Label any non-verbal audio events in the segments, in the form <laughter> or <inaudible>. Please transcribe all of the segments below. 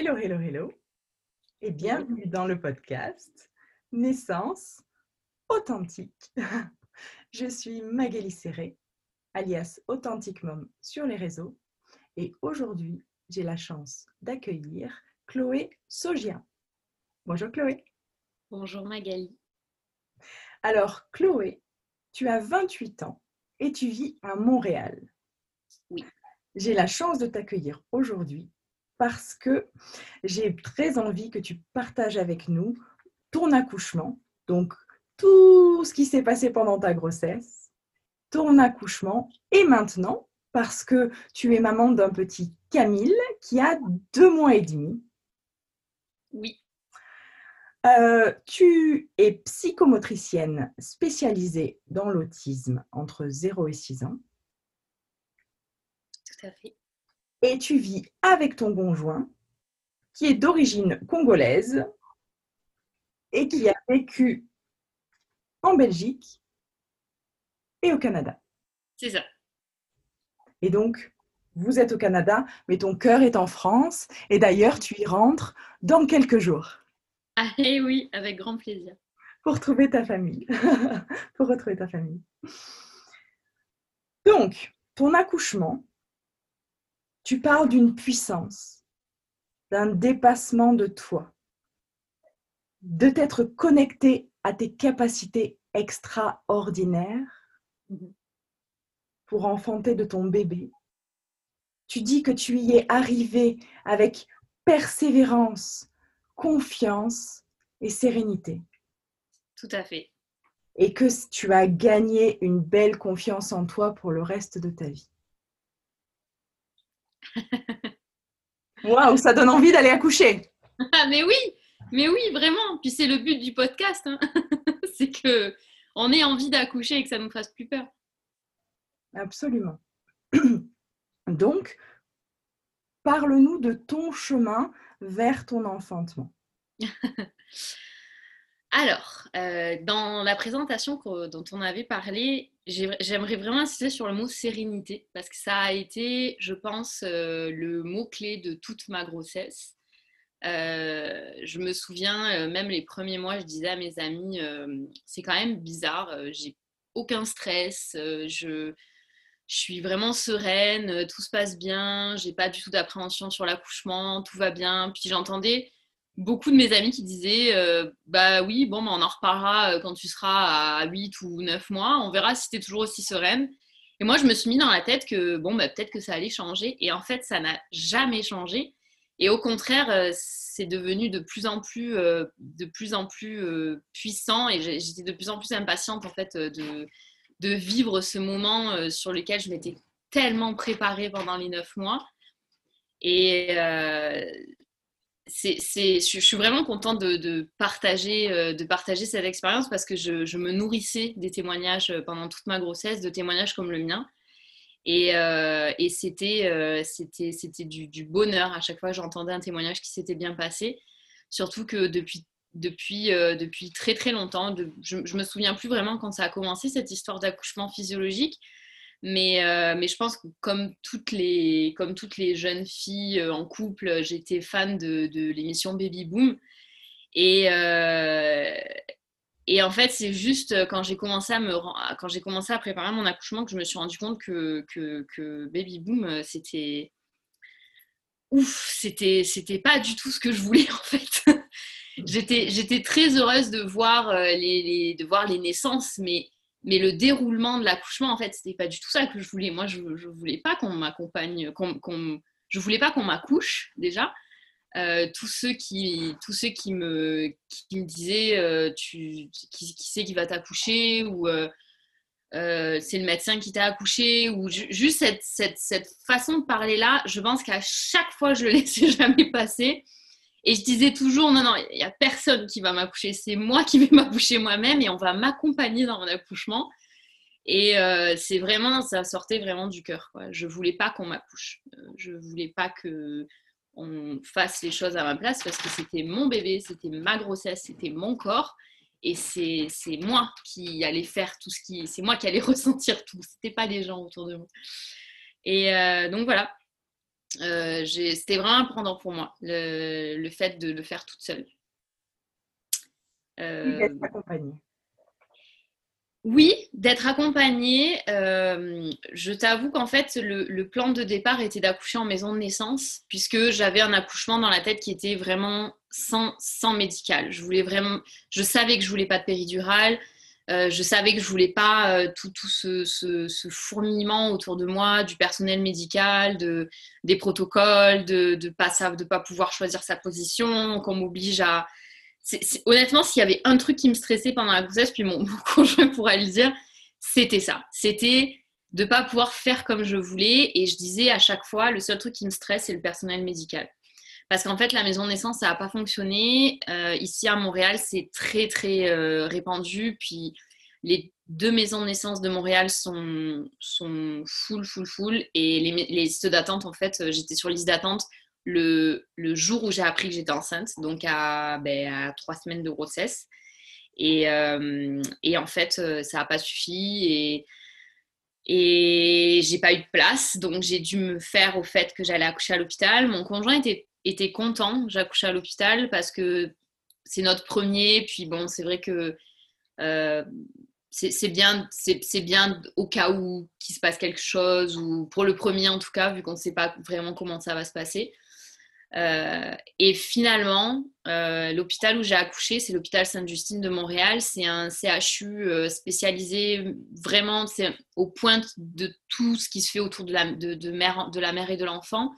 Hello, hello, hello et bienvenue dans le podcast Naissance authentique. <laughs> Je suis Magali Serré, alias Authentic Mom sur les réseaux et aujourd'hui j'ai la chance d'accueillir Chloé Sogien. Bonjour Chloé. Bonjour Magali. Alors Chloé, tu as 28 ans et tu vis à Montréal. Oui. J'ai la chance de t'accueillir aujourd'hui parce que j'ai très envie que tu partages avec nous ton accouchement, donc tout ce qui s'est passé pendant ta grossesse, ton accouchement et maintenant, parce que tu es maman d'un petit Camille qui a deux mois et demi. Oui. Euh, tu es psychomotricienne spécialisée dans l'autisme entre 0 et 6 ans. Tout à fait et tu vis avec ton conjoint qui est d'origine congolaise et qui a vécu en Belgique et au Canada. C'est ça. Et donc, vous êtes au Canada, mais ton cœur est en France. Et d'ailleurs, tu y rentres dans quelques jours. Ah eh oui, avec grand plaisir. Pour retrouver ta famille. <laughs> Pour retrouver ta famille. Donc, ton accouchement, tu parles d'une puissance, d'un dépassement de toi, de t'être connecté à tes capacités extraordinaires pour enfanter de ton bébé. Tu dis que tu y es arrivé avec persévérance, confiance et sérénité. Tout à fait. Et que tu as gagné une belle confiance en toi pour le reste de ta vie. <laughs> Waouh, ça donne envie d'aller accoucher. Ah, mais oui, mais oui, vraiment. Puis c'est le but du podcast, hein. <laughs> c'est que on ait envie d'accoucher et que ça nous fasse plus peur. Absolument. <clears throat> Donc, parle-nous de ton chemin vers ton enfantement. <laughs> Alors, euh, dans la présentation dont on avait parlé, j'aimerais vraiment insister sur le mot sérénité parce que ça a été, je pense, euh, le mot-clé de toute ma grossesse. Euh, je me souviens, même les premiers mois, je disais à mes amis, c'est quand même bizarre, j'ai aucun stress, je, je suis vraiment sereine, tout se passe bien, j'ai pas du tout d'appréhension sur l'accouchement, tout va bien. Puis j'entendais beaucoup de mes amis qui disaient euh, Bah oui, bon, bah, on en reparlera euh, quand tu seras à 8 ou 9 mois, on verra si tu es toujours aussi sereine. Et moi, je me suis mis dans la tête que bon, bah, peut-être que ça allait changer. Et en fait, ça n'a jamais changé. Et au contraire, euh, c'est devenu de plus en plus, de plus, en plus puissant. Et j'étais de plus en plus impatiente en fait de, de vivre ce moment sur lequel je m'étais tellement préparée pendant les 9 mois. Et c'est, je suis vraiment contente de, partager, euh, de partager cette expérience parce que je, me nourrissais des témoignages euh, pendant toute ma grossesse, de témoignages comme le mien. Et, euh, c'était, du, bonheur à chaque fois que j'entendais un témoignage qui s'était bien passé. Surtout que depuis, depuis, depuis très très longtemps, je ne me souviens plus vraiment quand ça a commencé cette histoire d'accouchement physiologique. Mais, euh, mais je pense que comme toutes les, comme toutes les jeunes filles euh, en couple, j'étais fan de, l'émission Baby Boom. Et, euh, et en fait, c'est juste quand j'ai commencé à commencé à préparer mon accouchement que je me suis rendu compte que, que, Baby Boom, c'était ouf, c'était c'était pas du tout ce que je voulais <laughs> en fait. j'étais j'étais très heureuse de voir les, les, de voir les naissances, mais mais le déroulement de l'accouchement, en fait, c'était pas du tout ça que je voulais. Moi, je, je voulais pas qu'on m'accompagne, qu'on, je voulais pas qu'on m'accouche déjà. Euh, tous ceux qui tous ceux qui me qui me disaient euh, tu qui, qui c'est qui va t'accoucher ou euh, c'est le médecin qui t'a accouché ou juste cette, cette, cette, façon de parler là je pense qu'à chaque fois je le <laughs> laissais jamais passer et je disais toujours, non, non, il n'y a personne qui va m'accoucher, c'est moi qui vais <laughs> m'accoucher moi-même et on va m'accompagner dans mon accouchement. Et euh, c'est vraiment, ça sortait vraiment du cœur. Quoi. Je voulais pas qu'on m'accouche. Euh, je voulais pas que on fasse les choses à ma place parce que c'était mon bébé, c'était ma grossesse, c'était mon corps. Et c'est moi qui allais faire tout ce qui. C'est moi qui allais <laughs> ressentir tout. C'était pas les gens autour de moi. Et euh, donc voilà, c'était vraiment important pour moi, le, fait de le faire toute seule. Euh, accompagnée. Oui, d'être accompagnée. Euh, je t'avoue qu'en fait, le, plan de départ était d'accoucher en maison de naissance, puisque j'avais un accouchement dans la tête qui était vraiment sans, sans médical. Je voulais vraiment, je savais que je voulais pas de péridurale. Euh, je savais que je voulais pas euh, tout, tout ce, ce, fourmillement autour de moi, du personnel médical, de, des protocoles, de ne pas, de pas pouvoir choisir sa position, qu'on m'oblige à, honnêtement, s'il y avait un truc qui me stressait pendant la grossesse, puis mon, <laughs> conjoint pourrait le dire, c'était ça. C'était de ne pas pouvoir faire comme je voulais. Et je disais à chaque fois, le seul truc qui me stresse, c'est le personnel médical. Parce qu'en fait, la maison de naissance, ça n'a pas fonctionné. Euh, ici à Montréal, c'est très, très euh, répandu. Puis les deux maisons de naissance de Montréal sont, sont full, full, full. Et les, listes d'attente, en fait, euh, j'étais sur liste d'attente le, jour où j'ai appris que j'étais enceinte, donc à, ben, trois semaines de grossesse. Et, euh, en fait, ça n'a pas suffi et, et j'ai pas eu de place. Donc j'ai dû me faire au fait que j'allais accoucher à l'hôpital. Mon conjoint était, était content, j'accouchais à l'hôpital parce que c'est notre premier. Puis bon, c'est vrai que euh, c'est bien, c'est bien au cas où qu'il se passe quelque chose, ou pour le premier en tout cas, vu qu'on ne sait pas vraiment comment ça va se passer. Euh, et finalement, euh, l'hôpital où j'ai accouché, c'est l'hôpital Sainte-Justine de Montréal. C'est un CHU spécialisé vraiment c'est au point de tout ce qui se fait autour de la, de, mère, de la mère et de l'enfant.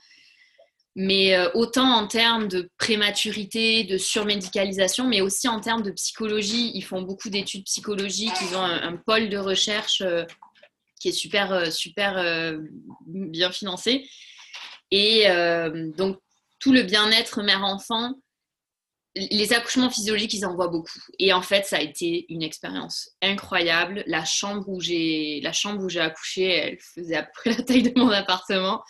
Mais autant en termes de prématurité, de surmédicalisation, mais aussi en termes de psychologie. Ils font beaucoup d'études psychologiques. Ils ont un, pôle de recherche qui est super, super bien financé. Et donc, tout le bien-être mère-enfant, les accouchements physiologiques, ils en voient beaucoup. Et en fait, ça a été une expérience incroyable. La chambre où j'ai, accouché, elle faisait à peu près <laughs> la taille de mon appartement.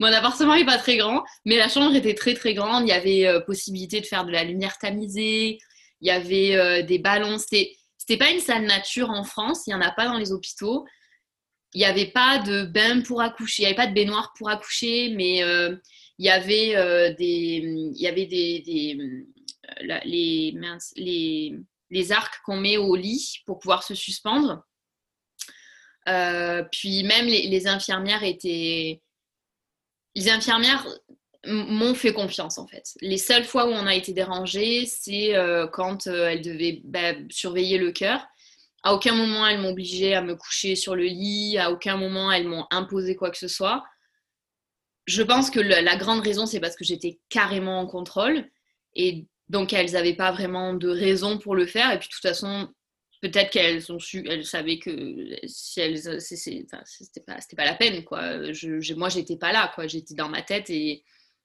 Mon appartement n'est pas très grand, mais la chambre était très très grande. Il y avait euh, possibilité de faire de la lumière tamisée. Il y avait euh, des ballons. C'était, c'était pas une salle nature en France. Il y en a pas dans les hôpitaux. Il n'y avait pas de bain pour accoucher. Il n'y avait pas de baignoire pour accoucher, mais euh, il y avait des, il y avait des, euh, les, les, arcs qu'on met au lit pour pouvoir se suspendre. Euh, puis même les, infirmières étaient, les infirmières m'ont fait confiance en fait. Les seules fois où on a été dérangé, c'est quand elles devaient bah, surveiller le cœur. À aucun moment elles m'ont obligé à me coucher sur le lit, à aucun moment elles m'ont imposé quoi que ce soit je pense que la grande raison, c'est parce que j'étais carrément en contrôle. Et donc, elles n'avaient pas vraiment de raison pour le faire. Et puis, de toute façon, peut-être qu'elles ont su, elles savaient que si elles, c'était pas, pas, la peine, quoi. Je, moi, j'étais pas là, quoi. J'étais dans ma tête et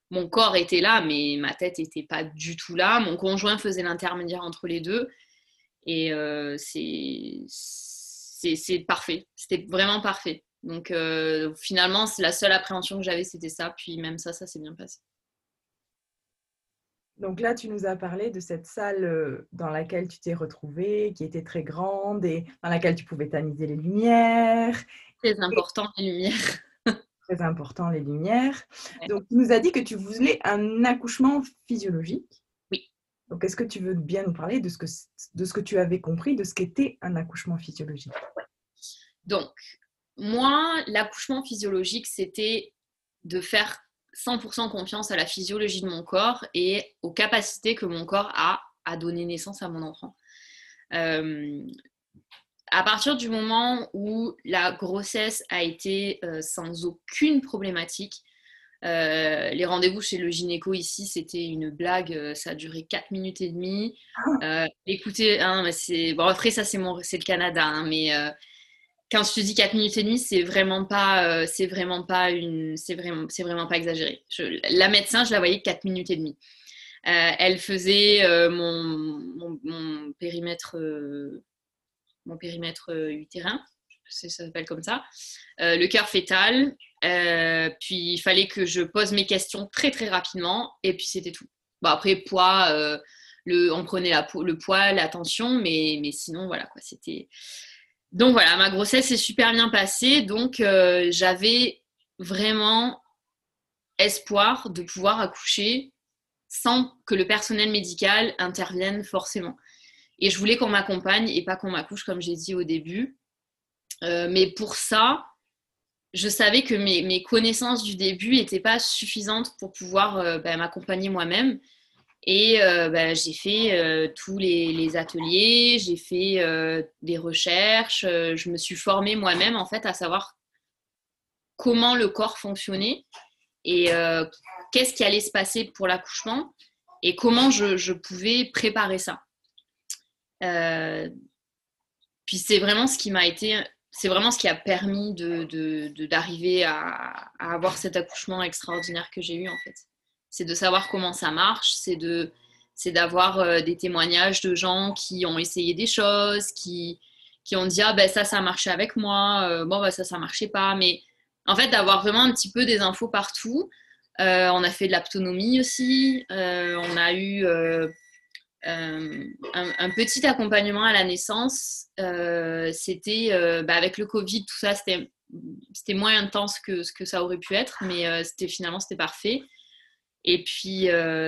mon corps était là, mais ma tête n'était pas du tout là. Mon conjoint faisait l'intermédiaire entre les deux. Et euh, c'est parfait. C'était vraiment parfait. Donc euh, finalement, la seule appréhension que j'avais, c'était ça. Puis même ça, ça s'est bien passé. Donc là, tu nous as parlé de cette salle euh, dans laquelle tu t'es retrouvée, qui était très grande et dans laquelle tu pouvais tamiser les lumières. Très important, les lumières. <laughs> très important, les lumières. Donc, tu nous as dit que tu voulais un accouchement physiologique. Oui. Donc, est-ce que tu veux bien nous parler de ce que, de ce que tu avais compris de ce qu'était un accouchement physiologique? Donc, moi, l'accouchement physiologique, c'était de faire 100% confiance à la physiologie de mon corps et aux capacités que mon corps a à donner naissance à mon enfant. Euh, à partir du moment où la grossesse a été euh, sans aucune problématique, euh, les rendez-vous chez le gynéco ici, c'était une blague, ça a duré 4 minutes et demie. Ah. écoutez, hein, c'est... Bon, après, ça, c'est, mon... c'est le Canada, hein, mais quand je te dis 4 minutes et demie, c'est vraiment pas, euh, c'est vraiment pas une, c'est vraiment, c'est vraiment pas exagéré. la médecin, je la voyais 4 minutes et demie. Euh, elle faisait euh, mon, mon, périmètre, mon périmètre utérin, ça s'appelle comme ça, le cœur fœtal. puis il fallait que je pose mes questions très très rapidement, et puis c'était tout. Bon après poids, on prenait le poids, la tension, mais, mais sinon voilà quoi, c'était donc voilà, ma grossesse s'est super bien passée. Donc euh, j'avais vraiment espoir de pouvoir accoucher sans que le personnel médical intervienne forcément. Et je voulais qu'on m'accompagne et pas qu'on m'accouche, comme j'ai dit au début. Euh, mais pour ça, je savais que mes, connaissances du début n'étaient pas suffisantes pour pouvoir euh, bah, m'accompagner moi-même. Et euh, bah, j'ai fait tous les, ateliers, j'ai fait des recherches, je me suis formée moi-même en fait à savoir comment le corps fonctionnait et qu'est-ce qui allait se passer pour l'accouchement et comment je, pouvais préparer ça. puis c'est vraiment ce qui m'a été c'est vraiment ce qui a permis d'arriver de, à, avoir cet accouchement extraordinaire que j'ai eu en fait. C'est de savoir comment ça marche, c'est de c'est d'avoir euh, des témoignages de gens qui ont essayé des choses, qui, qui ont dit ah ben ça ça marchait avec moi, euh, bon ben ça ça marchait pas, mais en fait d'avoir vraiment un petit peu des infos partout. Euh, on a fait de l'autonomie aussi, on a eu euh, un, petit accompagnement à la naissance. Euh, c'était euh, bah, avec le Covid, tout ça, c'était c'était moins intense que ce que ça aurait pu être, mais c'était finalement c'était parfait. Et puis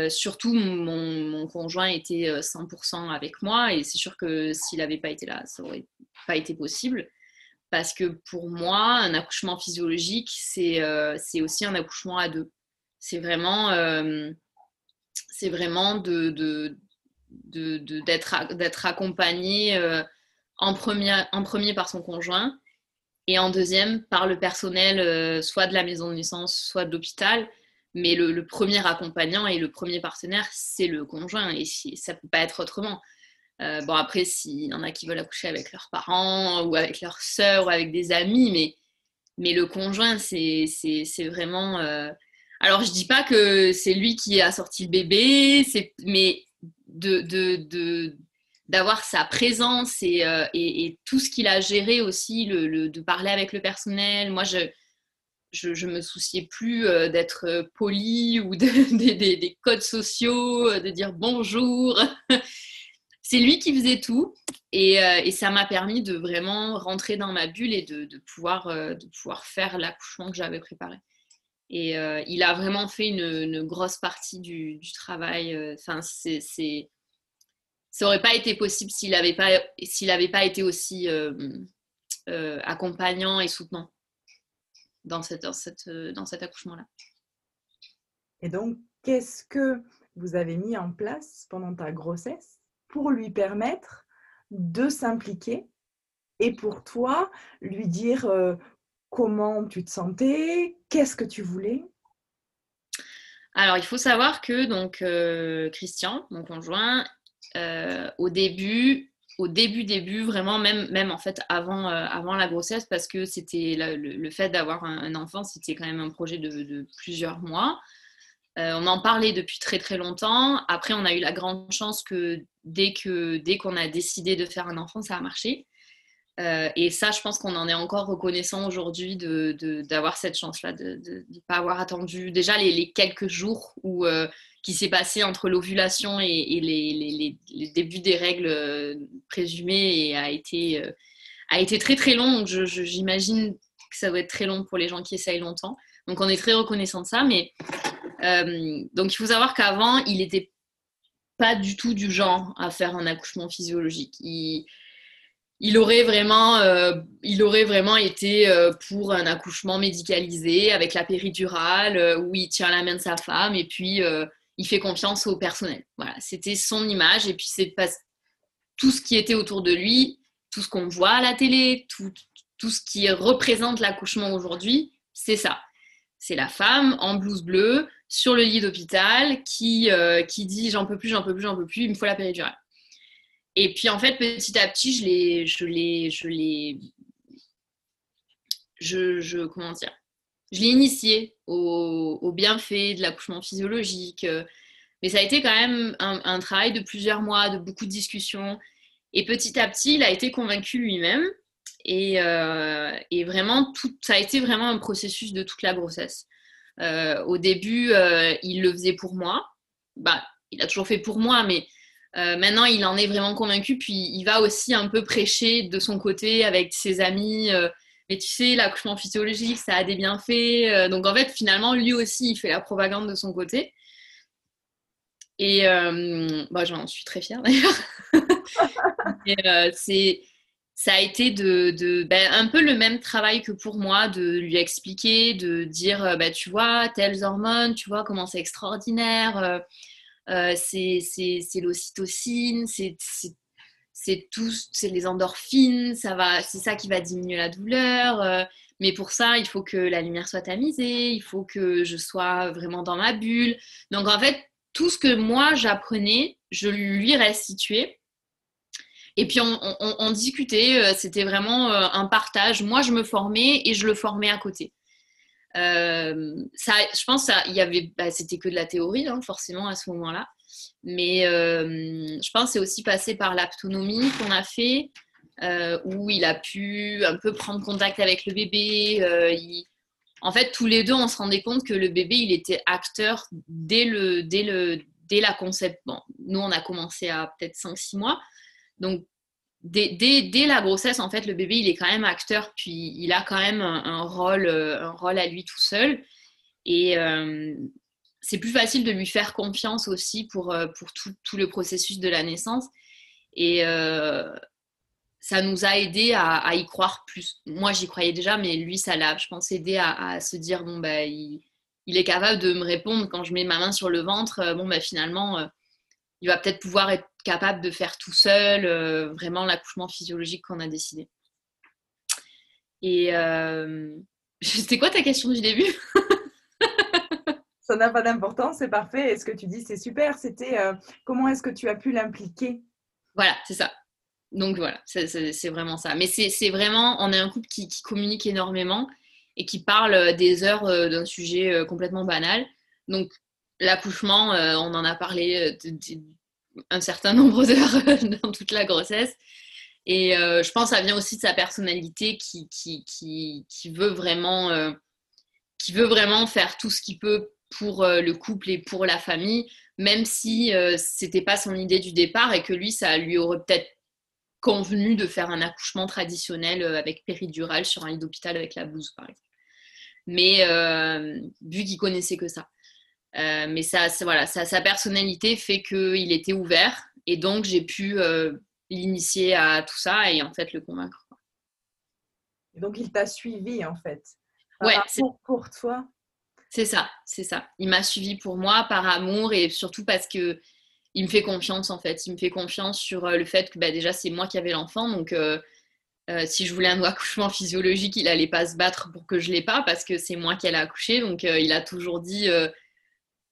surtout, mon, conjoint était 100% avec moi, et c'est sûr que s'il n'avait pas été là, ça aurait pas été possible. Parce que pour moi, un accouchement physiologique, c'est c'est aussi un accouchement à deux. C'est vraiment, c'est vraiment d'être accompagné euh, en, premier, en premier par son conjoint et en deuxième par le personnel euh, soit de la maison de naissance, soit de l'hôpital. Mais le, premier accompagnant et le premier partenaire, c'est le conjoint et ça ne peut pas être autrement. Euh, bon, après, s'il y en a qui veulent accoucher avec leurs parents ou avec leurs sœurs ou avec des amis, mais, mais le conjoint, c'est vraiment. Alors, je dis pas que c'est lui qui a sorti le bébé, mais de, d'avoir sa présence euh, et, et, tout ce qu'il a géré aussi, le, de parler avec le personnel. Moi, je, je, me souciais plus euh, d'être poli ou <laughs> des codes sociaux, de dire bonjour. <laughs> C'est lui qui faisait tout et, euh, ça m'a permis de vraiment rentrer dans ma bulle et de, pouvoir, de pouvoir faire l'accouchement que j'avais préparé. Et euh, il a vraiment fait une, grosse partie du, travail. Euh, enfin, ça n'aurait pas été possible s'il n'avait pas, pas été aussi euh, accompagnant et soutenant dans, cette, dans, cette, dans cet accouchement-là. Et donc, qu'est-ce que vous avez mis en place pendant ta grossesse pour lui permettre de s'impliquer et pour toi, lui dire comment tu te sentais, qu'est-ce que tu voulais? Alors, il faut savoir que donc euh, Christian, mon conjoint, euh, au début, au début, début, vraiment, même, même en fait avant, euh, avant la grossesse, parce que c'était le, fait d'avoir un, enfant, c'était quand même un projet de, plusieurs mois. on en parlait depuis très très longtemps. Après, on a eu la grande chance que dès que dès qu'on a décidé de faire un enfant, ça a marché. Euh, et ça, je pense qu'on en est encore reconnaissant aujourd'hui d'avoir de, cette chance-là, de ne pas avoir attendu déjà les, quelques jours où, euh, qui s'est passé entre l'ovulation et, les, les, débuts des règles euh, présumées et a été, a été très très long. Donc j'imagine que ça doit être très long pour les gens qui essayent longtemps. Donc on est très reconnaissant de ça. Mais donc il faut savoir qu'avant, il n'était pas du tout du genre à faire un accouchement physiologique. Il aurait vraiment, euh, il aurait vraiment été euh, pour un accouchement médicalisé avec la péridurale euh, où il tient la main de sa femme et puis il fait confiance au personnel. Voilà, c'était son image et puis c'est tout ce qui était autour de lui, tout ce qu'on voit à la télé, tout, tout ce qui représente l'accouchement aujourd'hui, c'est ça. C'est la femme en blouse bleue sur le lit d'hôpital qui, qui dit j'en peux plus, j'en peux plus, j'en peux plus, il me faut la péridurale. Et puis en fait, petit à petit, je l'ai, je l'ai, je l'ai, je, je, comment dire, je l'ai initié au, au bienfait de l'accouchement physiologique. Mais ça a été quand même un, travail de plusieurs mois, de beaucoup de discussions. Et petit à petit, il a été convaincu lui-même. Et, euh, vraiment, ça a été vraiment un processus de toute la grossesse. Euh, au début, euh, il le faisait pour moi. Bah, il a toujours fait pour moi, mais euh, maintenant, il en est vraiment convaincu, puis il va aussi un peu prêcher de son côté avec ses amis. Euh, mais tu sais, l'accouchement physiologique, ça a des bienfaits. donc en fait, finalement, lui aussi, il fait la propagande de son côté. Et bah, j'en suis très fière <laughs> d'ailleurs. c'est ça a été de, ben, un peu le même travail que pour moi, de lui expliquer, de dire, ben, tu vois, telles hormones, tu vois comment c'est extraordinaire, euh, euh, c'est l'ocytocine, c'est c'est les endorphines, ça va, c'est ça qui va diminuer la douleur. Euh, mais pour ça, il faut que la lumière soit tamisée, il faut que je sois vraiment dans ma bulle. Donc en fait, tout ce que moi j'apprenais, je lui restituais et puis on, discutait, euh, c'était vraiment euh, un partage. Moi, je me formais et je le formais à côté. Euh, ça, je pense qu'il y avait, bah, c'était que de la théorie, hein, forcément à ce moment-là. Mais je pense que c'est aussi passé par l'autonomie qu'on a fait, où il a pu un peu prendre contact avec le bébé. En fait, tous les deux, on se rendait compte que le bébé, il était acteur dès, le, dès, le, dès la concept. Bon, nous, on a commencé à peut-être 5-6 mois. Donc, dès, la grossesse, en fait, le bébé, il est quand même acteur, puis il a quand même un, rôle, euh, un rôle à lui tout seul. Et euh, c'est plus facile de lui faire confiance aussi pour, euh, pour tout, le processus de la naissance. Et ça nous a aidé à, y croire plus. Moi, j'y croyais déjà, mais lui, ça l'a, je pense, aidé à, se dire, bon, bah, il, est capable de me répondre quand je mets ma main sur le ventre. Bon, bah, finalement, il va peut-être pouvoir être capable de faire tout seul euh, vraiment l'accouchement physiologique qu'on a décidé. Et euh, <laughs> c'était quoi ta question du début? <laughs> Ça n'a pas d'importance, c'est parfait. Et ce que tu dis, c'est super. C'était euh, comment est-ce que tu as pu l'impliquer? Voilà, c'est ça. Donc voilà, c'est vraiment ça. Mais c'est vraiment, on est un couple qui, communique énormément et qui parle des heures d'un sujet complètement banal. Donc l'accouchement, on en a parlé un certain nombre <laughs> d'heures dans toute la grossesse. Et euh, je pense que ça vient aussi de sa personnalité qui, veut vraiment, euh, qui veut vraiment faire tout ce qu'il peut pour euh, le couple et pour la famille, même si c'était pas son idée du départ et que lui, ça lui aurait peut-être convenu de faire un accouchement traditionnel avec péridurale sur un lit d'hôpital avec la blouse, par exemple. Mais vu qu'il connaissait que ça. Euh, mais ça, voilà, sa personnalité fait qu'il était ouvert et donc j'ai pu euh, l'initier à tout ça et en fait le convaincre. donc il t'a suivi en fait. ouais, pour, pour toi. C'est ça, c'est ça. Il m'a suivi pour moi par amour et surtout parce que il me fait confiance en fait. Il me fait confiance sur euh, le fait que bah, déjà c'est moi qui avais l'enfant donc si je voulais un <laughs> accouchement physiologique, il n'allait pas se battre pour que je l'ai pas parce que c'est moi qui allais accoucher. Donc il a toujours dit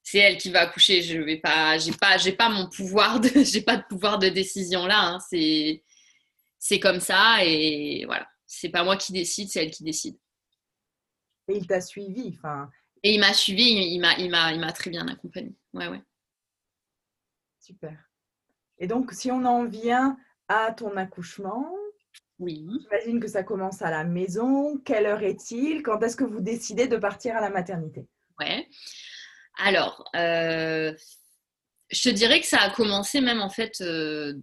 c'est elle qui va accoucher. Je vais pas, j'ai pas, j'ai pas mon pouvoir de, <laughs> j'ai pas de pouvoir de décision là. Hein. C'est, c'est comme ça et voilà. C'est pas moi qui décide, c'est elle qui décide. Et il t'a suivi, enfin. Et il m'a suivi, il m'a, il m'a, il m'a très bien accompagné. Ouais, ouais. Super. Et donc, si on en vient à ton accouchement, oui. J'imagine que ça commence à la maison. Quelle heure est-il? Quand est-ce que vous décidez de partir à la maternité? Ouais. Alors, euh, je te dirais que ça a commencé même en fait euh,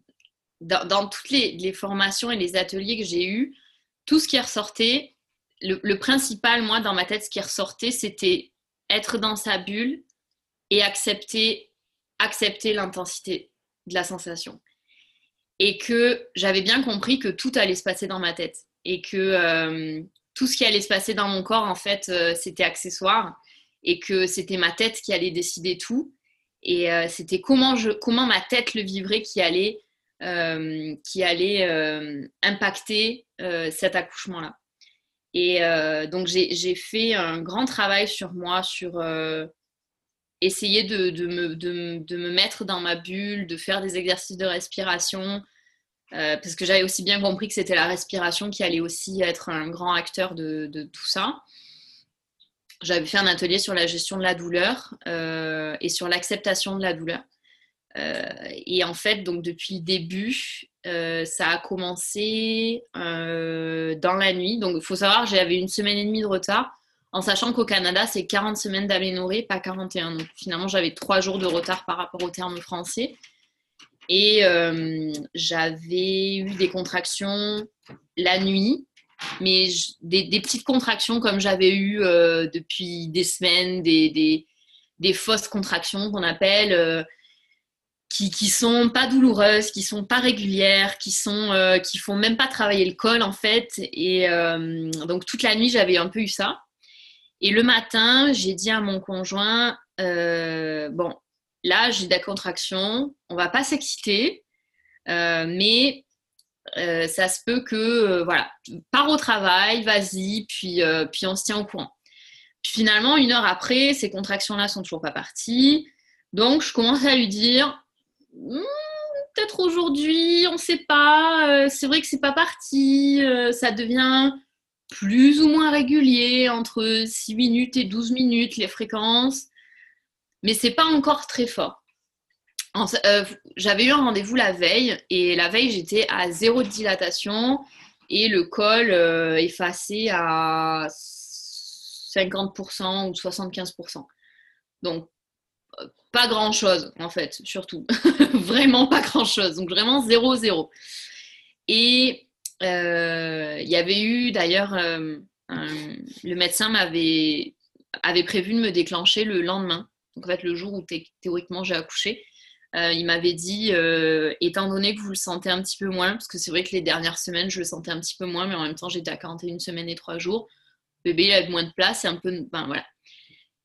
dans, toutes les, formations et les ateliers que j'ai eus, tout ce qui ressortait, le, principal, moi, dans ma tête, ce qui ressortait, c'était être dans sa bulle et accepter, accepter l'intensité de la sensation. Et que j'avais bien compris que tout allait se passer dans ma tête et que euh, tout ce qui allait se passer dans mon corps, en fait, c'était accessoire et que c'était ma tête qui allait décider tout. Et euh, c'était comment, comment ma tête le vivrait qui allait, euh, qui allait euh, impacter cet accouchement-là. Et donc j'ai fait un grand travail sur moi, sur essayer de, me, de, me, mettre dans ma bulle, de faire des exercices de respiration, parce que j'avais aussi bien compris que c'était la respiration qui allait aussi être un grand acteur de, tout ça j'avais fait un atelier sur la gestion de la douleur euh, et sur l'acceptation de la douleur. Euh, et en fait, donc depuis le début, euh, ça a commencé dans la nuit. Donc il faut savoir, j'avais une semaine et demie de retard, en sachant qu'au Canada, c'est 40 semaines d'aménorrhée, pas 41. Donc finalement, j'avais trois jours de retard par rapport au terme français. Et j'avais eu des contractions la nuit mais des, petites contractions comme j'avais eu euh, depuis des semaines, des, des, fausses contractions qu'on appelle, euh, qui, qui sont pas douloureuses, qui sont pas régulières, qui sont euh, qui font même pas travailler le col en fait. Et donc toute la nuit j'avais un peu eu ça. Et le matin j'ai dit à mon conjoint bon là j'ai des contractions, on va pas s'exciter, mais euh, ça se peut que, euh, voilà, pars au travail, vas-y, puis, euh, puis on se tient au courant. Puis finalement, une heure après, ces contractions-là sont toujours pas parties. Donc, je commence à lui dire, hmm, peut-être aujourd'hui, on ne sait pas, c'est vrai que c'est pas parti, ça devient plus ou moins régulier, entre 6 minutes et 12 minutes, les fréquences, mais c'est pas encore très fort. Euh, j'avais eu un rendez-vous la veille et la veille j'étais à zéro dilatation et le col euh, effacé à 50% ou 75%. Donc euh, pas grand chose en fait, surtout. <laughs> vraiment pas grand chose. Donc vraiment zéro zéro. Et il y avait eu d'ailleurs, le médecin m'avait avait prévu de me déclencher le lendemain. Donc en fait le jour où théoriquement j'ai accouché. Euh, il m'avait dit, euh, étant donné que vous le sentez un petit peu moins, parce que c'est vrai que les dernières semaines, je le sentais un petit peu moins, mais en même temps, j'étais à 41 semaines et 3 jours. Le bébé, il avait moins de place, un peu. Voilà.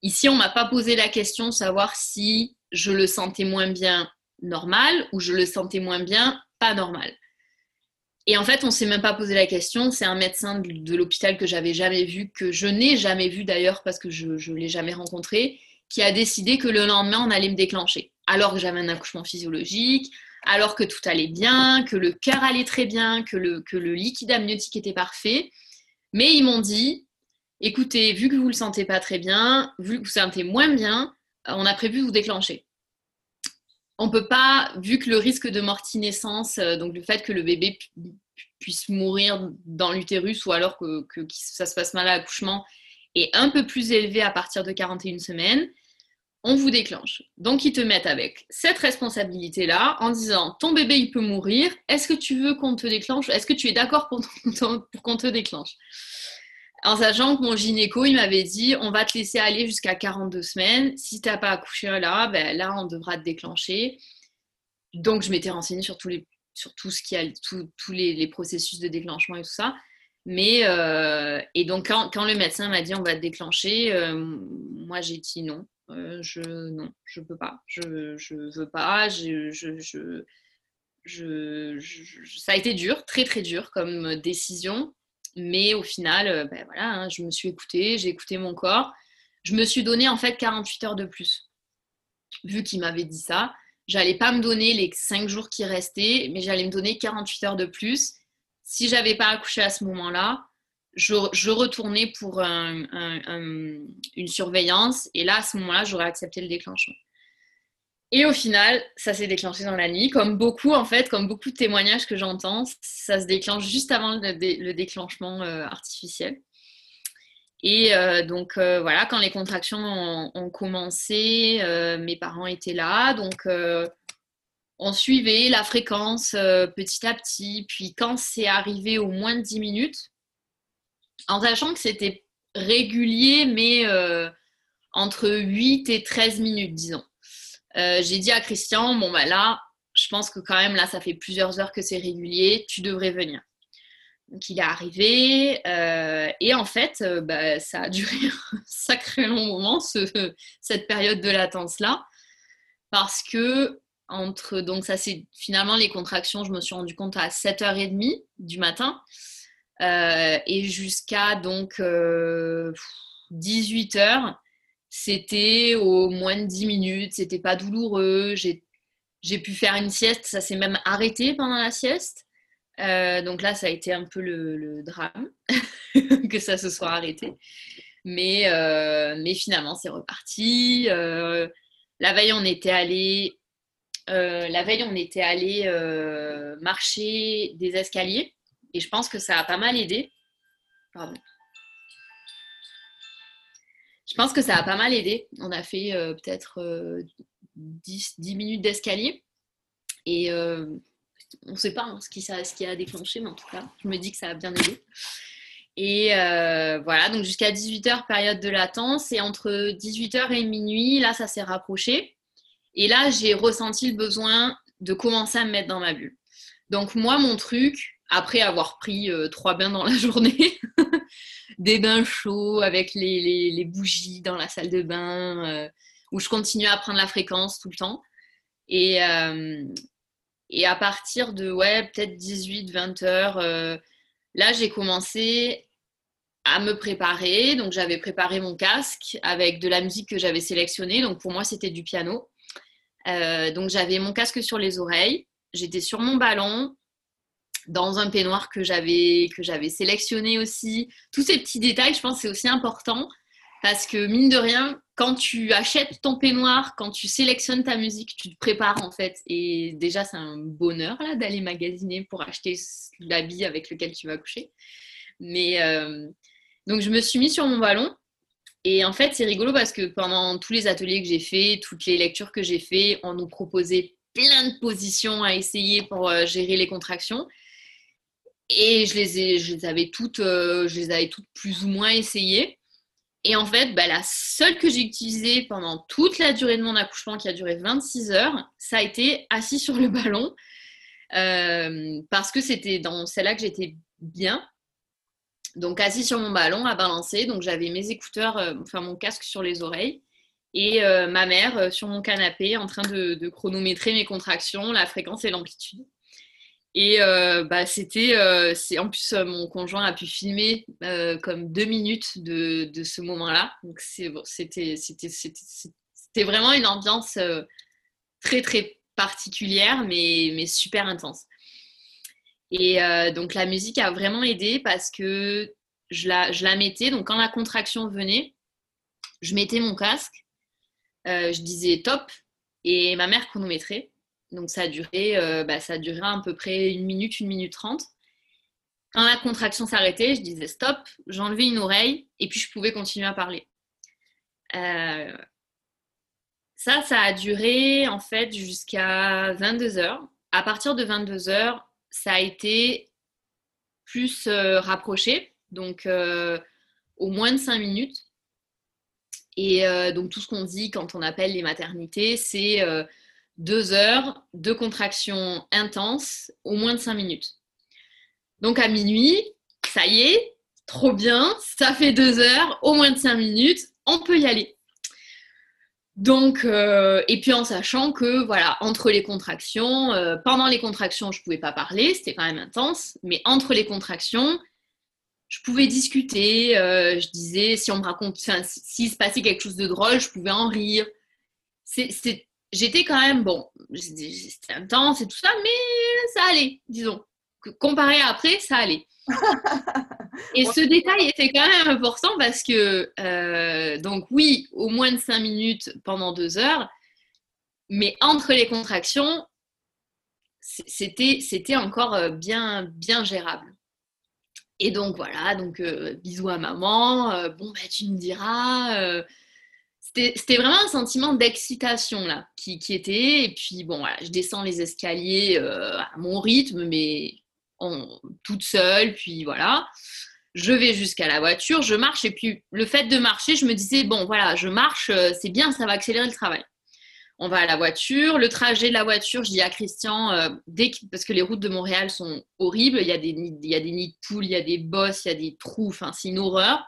Ici, on m'a pas posé la question de savoir si je le sentais moins bien normal ou je le sentais moins bien pas normal. Et en fait, on s'est même pas posé la question. C'est un médecin de, l'hôpital que j'avais jamais vu, que je n'ai jamais vu d'ailleurs parce que je ne l'ai jamais rencontré, qui a décidé que le lendemain, on allait me déclencher alors que j'avais un accouchement physiologique, alors que tout allait bien, que le cœur allait très bien, que le, que le liquide amniotique était parfait. Mais ils m'ont dit, écoutez, vu que vous ne le sentez pas très bien, vu que vous sentez moins bien, on a prévu de vous déclencher. On ne peut pas, vu que le risque de mortinescence, euh, donc le fait que le bébé puisse mourir dans l'utérus ou alors que, ça se passe mal à l'accouchement, est un peu plus élevé à partir de 41 semaines, on vous déclenche. Donc, ils te mettent avec cette responsabilité-là en disant ton bébé, il peut mourir. Est-ce que tu veux qu'on te déclenche? Est-ce que tu es d'accord pour, qu'on te déclenche? En sachant que mon gynéco, il m'avait dit on va te laisser aller jusqu'à 42 semaines. Si tu n'as pas accouché là, ben là, on devra te déclencher. Donc, je m'étais renseignée sur, tous les, sur tout ce qui a, tous les, processus de déclenchement et tout ça. Mais, euh, et donc, quand, le médecin m'a dit on va te déclencher, euh, moi, j'ai dit non. Euh, je non, je peux pas. Je, je veux pas. Je, je, je, ça a été dur, très très dur comme décision. Mais au final, euh, ben voilà, hein, je me suis écoutée, j'ai écouté mon corps. Je me suis donné en fait 48 heures de plus. Vu qu'il m'avait dit ça, j'allais pas me donner les 5 jours qui restaient, mais j'allais me donner 48 heures de plus. Si j'avais pas accouché à ce moment-là, je, retournais pour une surveillance et là, à ce moment-là, j'aurais accepté le déclenchement. Et au final, ça s'est déclenché dans la nuit, comme beaucoup en fait, comme beaucoup de témoignages que j'entends, ça se déclenche juste avant le, déclenchement euh, artificiel. Et euh, donc euh, voilà, quand les contractions ont, commencé, mes parents étaient là, donc on suivait la fréquence petit à petit. Puis quand c'est arrivé au moins de 10 minutes, en sachant que c'était régulier, mais euh, entre 8 et 13 minutes, disons. Euh, j'ai dit à Christian, bon, bah là, je pense que quand même, là, ça fait plusieurs heures que c'est régulier, tu devrais venir. Donc, il est arrivé, euh, et en fait, bah, ça a duré <laughs> un sacré long moment, cette période de latence-là, parce que entre, donc ça c'est finalement les contractions, je me suis rendu compte à 7h30 du matin. Euh, et jusqu'à donc 18 euh, heures, c'était au moins de 10 minutes, c'était pas douloureux. J'ai pu faire une sieste, ça s'est même arrêté pendant la sieste. Euh, donc là, ça a été un peu le, drame <laughs> que ça se soit arrêté. Mais, mais finalement, c'est reparti. la veille, on était allé, la veille, on était allé marcher des escaliers. Et je pense que ça a pas mal aidé. Pardon. Je pense que ça a pas mal aidé. On a fait euh, peut-être 10, euh, minutes d'escalier. Et euh, on ne sait pas hein, ce, qui, ce qui a déclenché, mais en tout cas, je me dis que ça a bien aidé. Et voilà, donc jusqu'à 18h, période de latence. Et entre 18h et minuit, là, ça s'est rapproché. Et là, j'ai ressenti le besoin de commencer à me mettre dans ma bulle. Donc moi, mon truc, après avoir pris trois bains dans la <laughs> journée, des bains chauds avec les, bougies dans la salle de bain, où je continue à prendre la fréquence tout le temps. Et, et à partir de, ouais, peut-être 18, 20 heures, euh, là, j'ai commencé à me préparer. Donc, j'avais préparé mon casque avec de la musique que j'avais sélectionnée. Donc, pour moi, c'était du piano. Euh, donc, j'avais mon casque sur les oreilles. J'étais sur mon ballon dans un peignoir que j'avais que j'avais sélectionné aussi. Tous ces petits détails, je pense, c'est aussi important parce que mine de rien, quand tu achètes ton peignoir, quand tu sélectionnes ta musique, tu te prépares en fait. Et déjà, c'est un bonheur là d'aller magasiner pour acheter l'habit avec lequel tu vas coucher. Mais euh, donc, je me suis mis sur mon ballon. Et en fait, c'est rigolo parce que pendant tous les ateliers que j'ai fait, toutes les lectures que j'ai fait, on nous proposait plein de positions à essayer pour euh, gérer les contractions. Et je les, avais toutes, euh, je les avais toutes plus ou moins essayées. Et en fait, bah, la seule que j'ai utilisée pendant toute la durée de mon accouchement, qui a duré 26 heures, ça a été assis sur le ballon. Euh, parce que c'était dans celle-là que j'étais bien. Donc assis sur mon ballon à balancer. Donc j'avais mes écouteurs, euh, enfin mon casque sur les oreilles. Et ma mère sur mon canapé en train de, chronométrer mes contractions, la fréquence et l'amplitude. Et euh, bah, c'était, euh, c'est en plus euh, mon conjoint a pu filmer comme deux minutes de, de ce moment-là. Donc c'était, c'était, c'était, vraiment une ambiance très très particulière, mais, mais super intense. Et donc la musique a vraiment aidé parce que je la, je la mettais. Donc quand la contraction venait, je mettais mon casque, je disais top, et ma mère chronométrait. Donc ça a duré, euh, bah, ça a duré à peu près une minute, une minute trente. Quand la contraction s'arrêtait, je disais stop, j'enlevais une oreille et puis je pouvais continuer à parler. Euh, ça, ça a duré en fait jusqu'à 22 heures. À partir de 22 heures, ça a été plus euh, rapproché, donc au moins de 5 minutes. Et donc tout ce qu'on dit quand on appelle les maternités, c'est deux heures de contraction intense, au moins de cinq minutes. Donc à minuit, ça y est, trop bien, ça fait deux heures, au moins de cinq minutes, on peut y aller. Donc, euh, et puis en sachant que, voilà, entre les contractions, euh, pendant les contractions, je ne pouvais pas parler, c'était quand même intense, mais entre les contractions, je pouvais discuter, euh, je disais, si on me raconte, s'il se passait quelque chose de drôle, je pouvais en rire. C'est j'étais quand même, bon, c'était intense et tout ça, mais ça allait, disons. Comparé à après, ça allait. <laughs> et ce détail était quand même important parce que, euh, donc oui, au moins de 5 minutes pendant 2 heures, mais entre les contractions, c'était, c'était encore euh, bien, bien gérable. Et donc voilà, donc euh, bisous à maman, bon bah tu me diras, c'était vraiment un sentiment d'excitation là qui, était. Et puis bon, voilà, je descends les escaliers euh, à mon rythme, mais toute seule. Puis voilà, je vais jusqu'à la voiture, je marche. Et puis le fait de marcher, je me disais bon, voilà, je marche, euh, c'est bien, ça va accélérer le travail. On va à la voiture. Le trajet de la voiture, je dis à Christian, euh, dès parce que les routes de Montréal sont horribles, il y a des, il y a des nids de poules, il y a des bosses, il y a des trous, enfin c'est une horreur.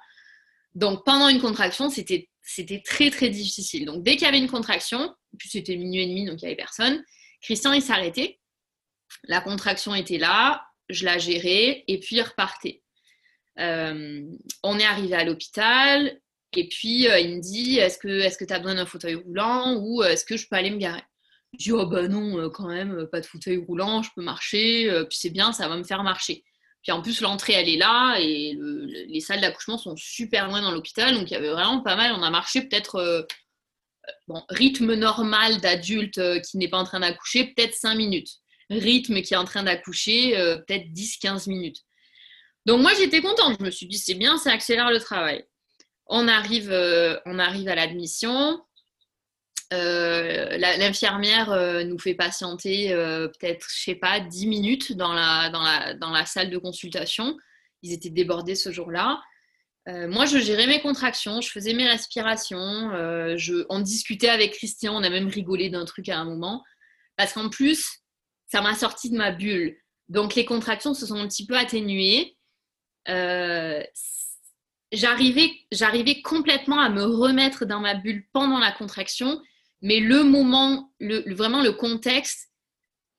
Donc pendant une contraction, c'était c'était très très difficile. Donc dès qu'il y avait une contraction, puis c'était minuit et demi, donc il n'y avait personne, Christian il s'arrêtait. La contraction était là, je la gérais et puis il repartait. Euh, on est arrivé à l'hôpital et puis euh, il me dit est-ce que que tu as besoin d'un fauteuil roulant ou euh, est-ce que je peux aller me garer? Je dis oh bah non quand même pas de fauteuil roulant, je peux marcher, puis c'est bien, ça va me faire marcher. Puis en plus, l'entrée, elle est là et les salles d'accouchement sont super loin dans l'hôpital. Donc il y avait vraiment pas mal. On a marché peut-être, euh, bon, rythme normal d'adulte euh, qui n'est pas en train d'accoucher, peut-être 5 minutes. Rythme qui est en train d'accoucher, euh, peut-être 10-15 minutes. Donc moi, j'étais contente. Je me suis dit, c'est bien, ça accélère le travail. On arrive, on arrive à l'admission. Euh, l'infirmière euh, nous fait patienter euh, peut-être, je sais pas, 10 minutes dans la, salle de consultation, ils étaient débordés ce jour-là. Moi, je gérais mes contractions, je faisais mes respirations, je, on discutait avec Christian, on a même rigolé d'un truc à un moment. Parce qu'en plus, ça m'a sorti de ma bulle. Donc les contractions se sont un petit peu atténuées. J'arrivais, j'arrivais complètement à me remettre dans ma bulle pendant la contraction, mais le moment, vraiment le contexte,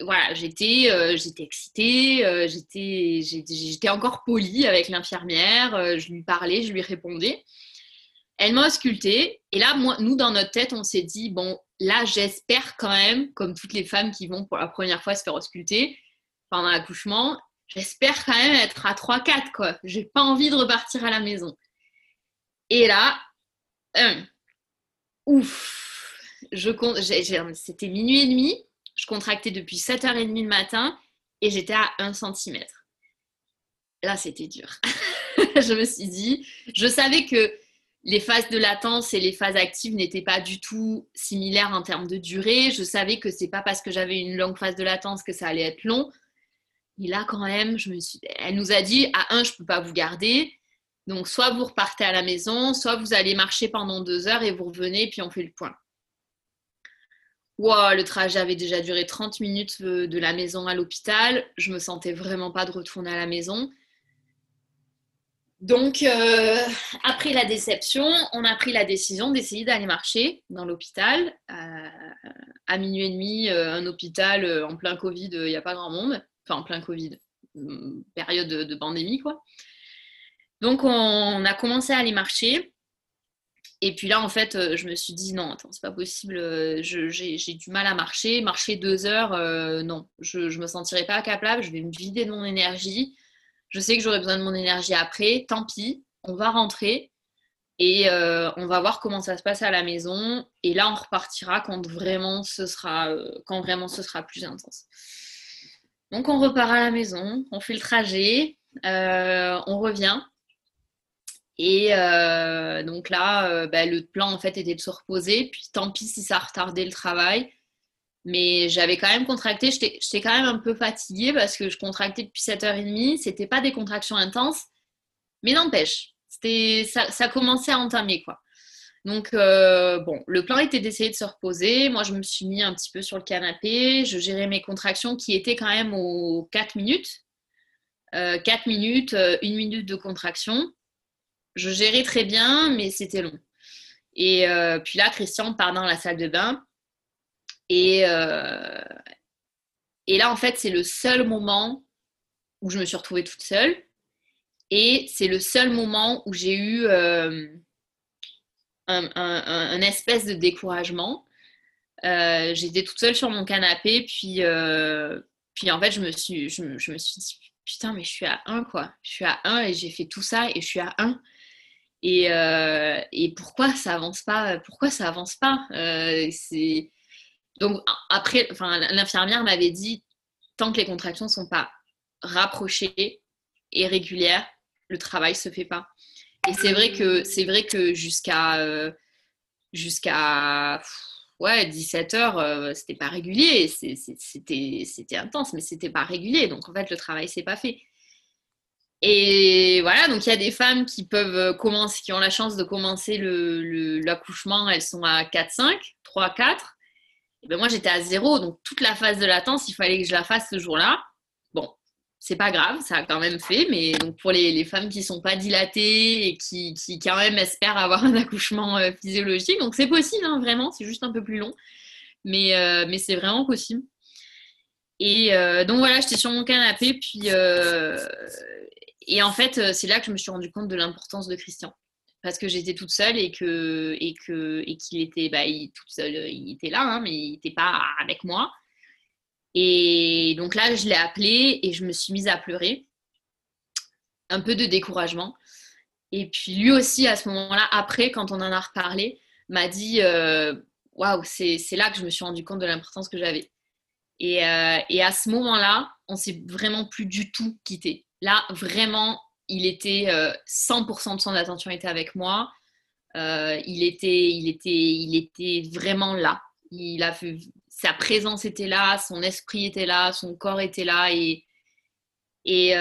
voilà, j'étais, euh, j'étais excitée, euh, j'étais, j'étais encore polie avec l'infirmière, euh, je lui parlais, je lui répondais. Elle m'a auscultée, et là, moi, nous, dans notre tête, on s'est dit, bon, là, j'espère quand même, comme toutes les femmes qui vont pour la première fois se faire ausculter pendant l'accouchement, j'espère quand même être à 3-4, quoi. J'ai pas envie de repartir à la maison. Et là, ouf, je compte, c'était minuit et demi, je contractais depuis 7h30 le matin et j'étais à 1 cm. Là, c'était dur. <laughs> je me suis dit, je savais que les phases de latence et les phases actives n'étaient pas du tout similaires en termes de durée. Je savais que c'est pas parce que j'avais une longue phase de latence que ça allait être long. Et là, quand même, je me suis... elle nous a dit à 1, je ne peux pas vous garder. Donc, soit vous repartez à la maison, soit vous allez marcher pendant deux heures et vous revenez, puis on fait le point le trajet avait déjà duré 30 minutes euh, de la maison à l'hôpital. Je me sentais vraiment pas de retourner à la maison. Donc, euh, après la déception, on a pris la décision d'essayer d'aller marcher dans l'hôpital. Euh, à minuit et demi, un hôpital en plein Covid, il n'y a pas grand monde. En plein Covid, mm, période de pandémie, quoi. Donc, on a commencé à aller marcher. Et puis là, en fait, euh, je me suis dit non, attends, c'est pas possible. Euh, j'ai du mal à marcher. Marcher deux heures, euh, non, je, ne me sentirai pas capable. Je vais me vider de mon énergie. Je sais que j'aurai besoin de mon énergie après. Tant pis, on va rentrer et on va voir comment ça se passe à la maison. Et là, on repartira quand vraiment ce sera, quand vraiment ce sera plus intense. Donc, on repart à la maison, on fait le trajet, on revient. Et euh, donc là, euh, bah, le plan en fait était de se reposer. Puis tant pis si ça retardait le travail. Mais j'avais quand même contracté. J'étais quand même un peu fatiguée parce que je contractais depuis 7h30. C'était pas des contractions intenses. Mais n'empêche, ça, ça commençait à entamer quoi. Donc, euh, bon, le plan était d'essayer de se reposer. Moi, je me suis mis un petit peu sur le canapé. Je gérais mes contractions qui étaient quand même aux 4 minutes. 4 minutes, 1 minute de contraction je gérais très bien, mais c'était long. Et euh, puis là, Christian part dans la salle de bain. Et, euh, et là, en fait, c'est le seul moment où je me suis retrouvée toute seule. Et c'est le seul moment où j'ai eu euh, un, espèce de découragement. J'étais toute seule sur mon canapé, puis, puis en fait, je me, suis, je, me suis dit, putain, mais je suis à 1, quoi. Je suis à 1 et j'ai fait tout ça et je suis à 1. Et, euh, et, pourquoi ça avance pas Pourquoi ça avance pas euh, C'est donc après, enfin, l'infirmière m'avait dit tant que les contractions sont pas rapprochées et régulières, le travail se fait pas. C'est vrai que c'est vrai que jusqu'à euh, jusqu'à ouais 17 heures, c'était pas régulier. C'était c'était intense, mais c'était pas régulier. Donc en fait, le travail s'est pas fait. Et voilà, donc il y a des femmes qui peuvent euh, commencer, qui ont la chance de commencer l'accouchement, le, elles sont à 4-5, 3-4. Et ben moi j'étais à 0, donc toute la phase de latence, il fallait que je la fasse ce jour-là. C'est pas grave, ça a quand même fait, mais donc pour les, femmes qui sont pas dilatées et qui, qui, quand même espèrent avoir un <laughs> accouchement euh, physiologique, donc c'est possible, hein, vraiment, c'est juste un peu plus long, mais, euh, mais c'est vraiment possible. Et donc voilà, j'étais sur mon canapé, puis et en fait, euh, c'est là que je me suis rendu compte de l'importance de Christian. Parce que j'étais toute seule et que et que et qu'il était bah, il, toute seule, il était là, hein, mais il n'était pas avec moi. Et donc là, je l'ai appelé et je me suis mise à pleurer, un peu de découragement. Et puis lui aussi, à ce moment-là, après, quand on en a reparlé, m'a dit euh, waouh, c'est là que je me suis rendu compte de l'importance que j'avais. Et, euh, et, à ce moment-là, on s'est vraiment plus du tout quitté. Là, vraiment, il était 100% euh, de son attention était avec moi. Euh, il, était, il, était, il était vraiment là. Il a sa présence était là, son esprit était là, son corps était là. Et, Et,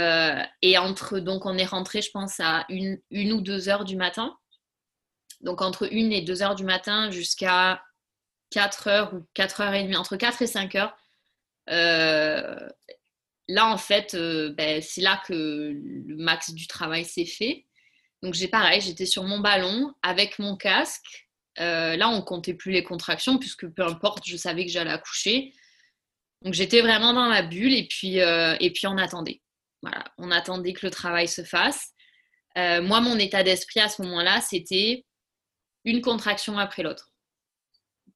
et, entre, donc on est rentré, je pense, à une, une ou deux heures du matin. Donc entre une et deux heures du matin jusqu'à 4 heures ou 4 heures et demie, entre 4 et 5 heures. Euh, là, en fait, euh, ben, c'est là que le max du travail s'est fait. Donc, j'ai pareil, j'étais sur mon ballon avec mon casque. Euh, là, on comptait plus les contractions puisque peu importe, je savais que j'allais accoucher. Donc, j'étais vraiment dans ma bulle et puis, et puis on attendait. Voilà, on attendait que le travail se fasse. moi, mon état d'esprit à ce moment-là, c'était une contraction après l'autre.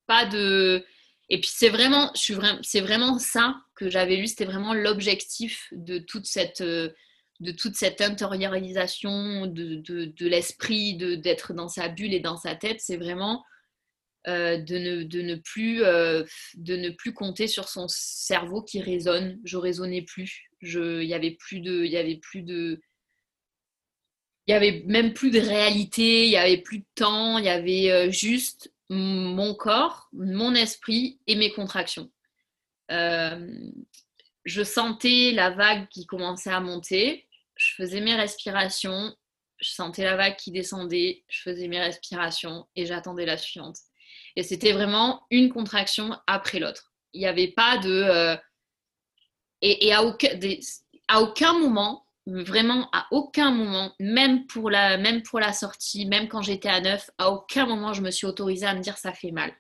Pas de. Et puis c'est vraiment, je suis c'est vraiment ça que j'avais lu, c'était vraiment l'objectif de toute cette, de toute cette intériorisation de, de, l'esprit, de, d'être dans sa bulle et dans sa tête. C'est vraiment euh, de, ne, de, ne plus, euh, de ne plus compter sur son cerveau qui résonne. Je raisonnais plus. Il y avait plus de, y avait plus de, il y avait même plus de réalité, il y avait plus de temps, il y avait euh, juste mon corps, mon esprit et mes contractions. Je sentais la vague qui commençait à monter, je faisais mes respirations, je sentais la vague qui descendait, je faisais mes respirations et j'attendais la suivante. Et c'était vraiment une contraction après l'autre. Il n'y avait pas de... Euh, et, à, aucun, à aucun moment, vraiment à aucun moment, même pour la, même pour la sortie, même quand j'étais à neuf, à aucun moment je me suis autorisée à me dire ça fait mal.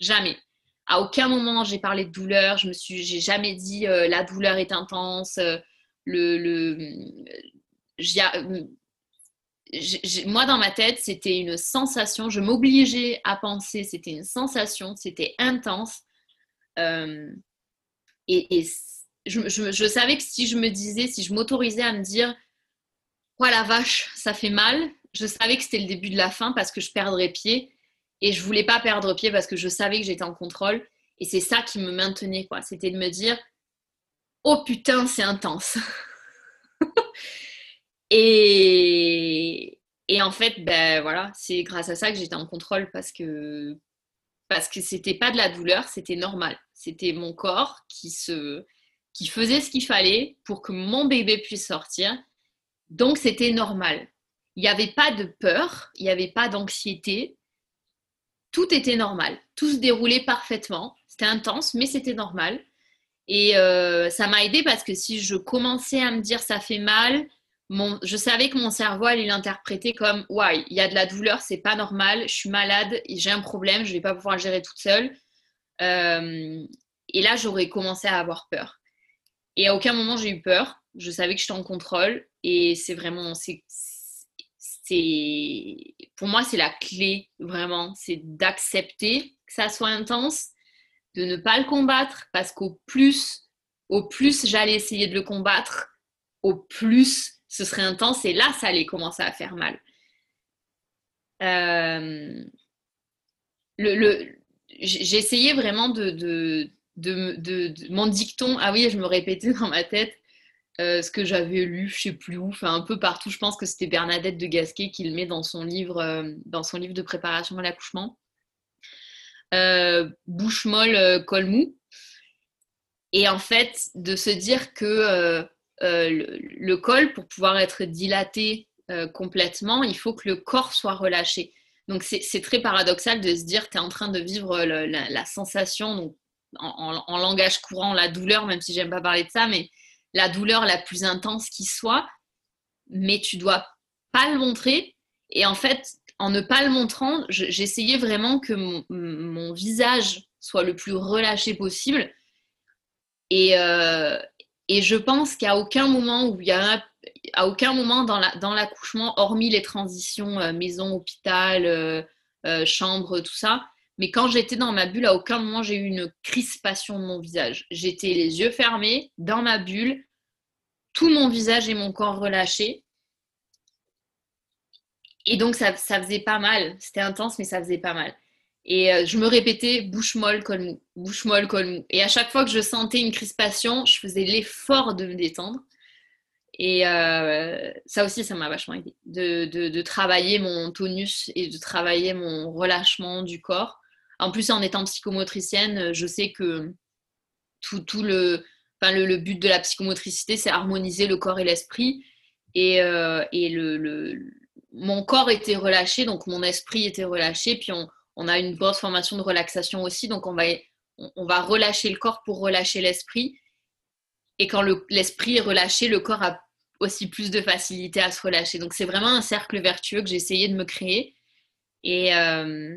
Jamais. À aucun moment j'ai parlé de douleur, je me suis, j'ai jamais dit euh, la douleur est intense, euh, le, le moi dans ma tête c'était une sensation, je m'obligeais à penser, c'était une sensation, c'était intense. Euh, et, et je, savais que si je me disais, si je m'autorisais à me dire, oh la vache, ça fait mal, je savais que c'était le début de la fin parce que je perdrais pied. Et je voulais pas perdre pied parce que je savais que j'étais en contrôle. Et c'est ça qui me maintenait, quoi. C'était de me dire, oh putain, c'est intense. <laughs> et, et en fait, ben voilà, c'est grâce à ça que j'étais en contrôle parce que parce que c'était pas de la douleur, c'était normal. C'était mon corps qui se qui faisait ce qu'il fallait pour que mon bébé puisse sortir. Donc c'était normal. Il n'y avait pas de peur, il n'y avait pas d'anxiété. Tout était normal. Tout se déroulait parfaitement. C'était intense, mais c'était normal. Et euh, ça m'a aidé parce que si je commençais à me dire ça fait mal, je savais que mon cerveau allait l'interpréter comme ouais, il y a de la douleur, c'est pas normal, je suis malade, j'ai un problème, je vais pas pouvoir le gérer toute seule. Euh, et là, j'aurais commencé à avoir peur. Et à aucun moment j'ai eu peur. Je savais que j'étais en contrôle. Et c'est vraiment, c'est, pour moi, c'est la clé, vraiment. C'est d'accepter que ça soit intense, de ne pas le combattre, parce qu'au plus, au plus j'allais essayer de le combattre, au plus ce serait intense. Et là, ça allait commencer à faire mal. Euh, le, j'essayais vraiment de, de, mon dicton. Ah oui, je me répétais dans ma tête euh, ce que j'avais lu, je sais plus où, un peu partout. Je pense que c'était Bernadette de Gasquet qui le met dans son livre, euh, dans son livre de préparation à l'accouchement. Euh, bouche molle, euh, col mou. Et en fait, de se dire que le, le, col, pour pouvoir être dilaté complètement, il faut que le corps soit relâché. Donc c'est très paradoxal de se dire tu es en train de vivre la, sensation, donc en, langage courant la douleur, même si j'aime pas parler de ça, mais la douleur la plus intense qui soit, mais tu dois pas le montrer. Et en fait, en ne pas le montrant, j'essayais vraiment que mon, visage soit le plus relâché possible. Et, euh, et je pense qu'à aucun moment où il y a à aucun moment dans l'accouchement, hormis les transitions euh, maison, hôpital, euh, chambre, tout ça, mais quand j'étais dans ma bulle, à aucun moment j'ai eu une crispation de mon visage. J'étais les yeux fermés, dans ma bulle, tout mon visage et mon corps relâchés. Et donc ça, faisait pas mal. C'était intense, mais ça faisait pas mal. Et euh, je me répétais bouche molle, col mou, bouche molle, col mou. Et à chaque fois que je sentais une crispation, je faisais l'effort de me détendre. Et euh, ça aussi, ça m'a vachement aidé de, travailler mon tonus et de travailler mon relâchement du corps en plus, en étant psychomotricienne, je sais que tout, le, enfin, le, but de la psychomotricité, c'est harmoniser le corps et l'esprit. Et, et le, mon corps était relâché, donc mon esprit était relâché. Puis on, a une grosse formation de relaxation aussi, donc on va, on va relâcher le corps pour relâcher l'esprit. Et quand l'esprit est relâché, le corps a aussi plus de facilité à se relâcher. Donc c'est vraiment un cercle vertueux que j'ai essayé de me créer. Et, euh,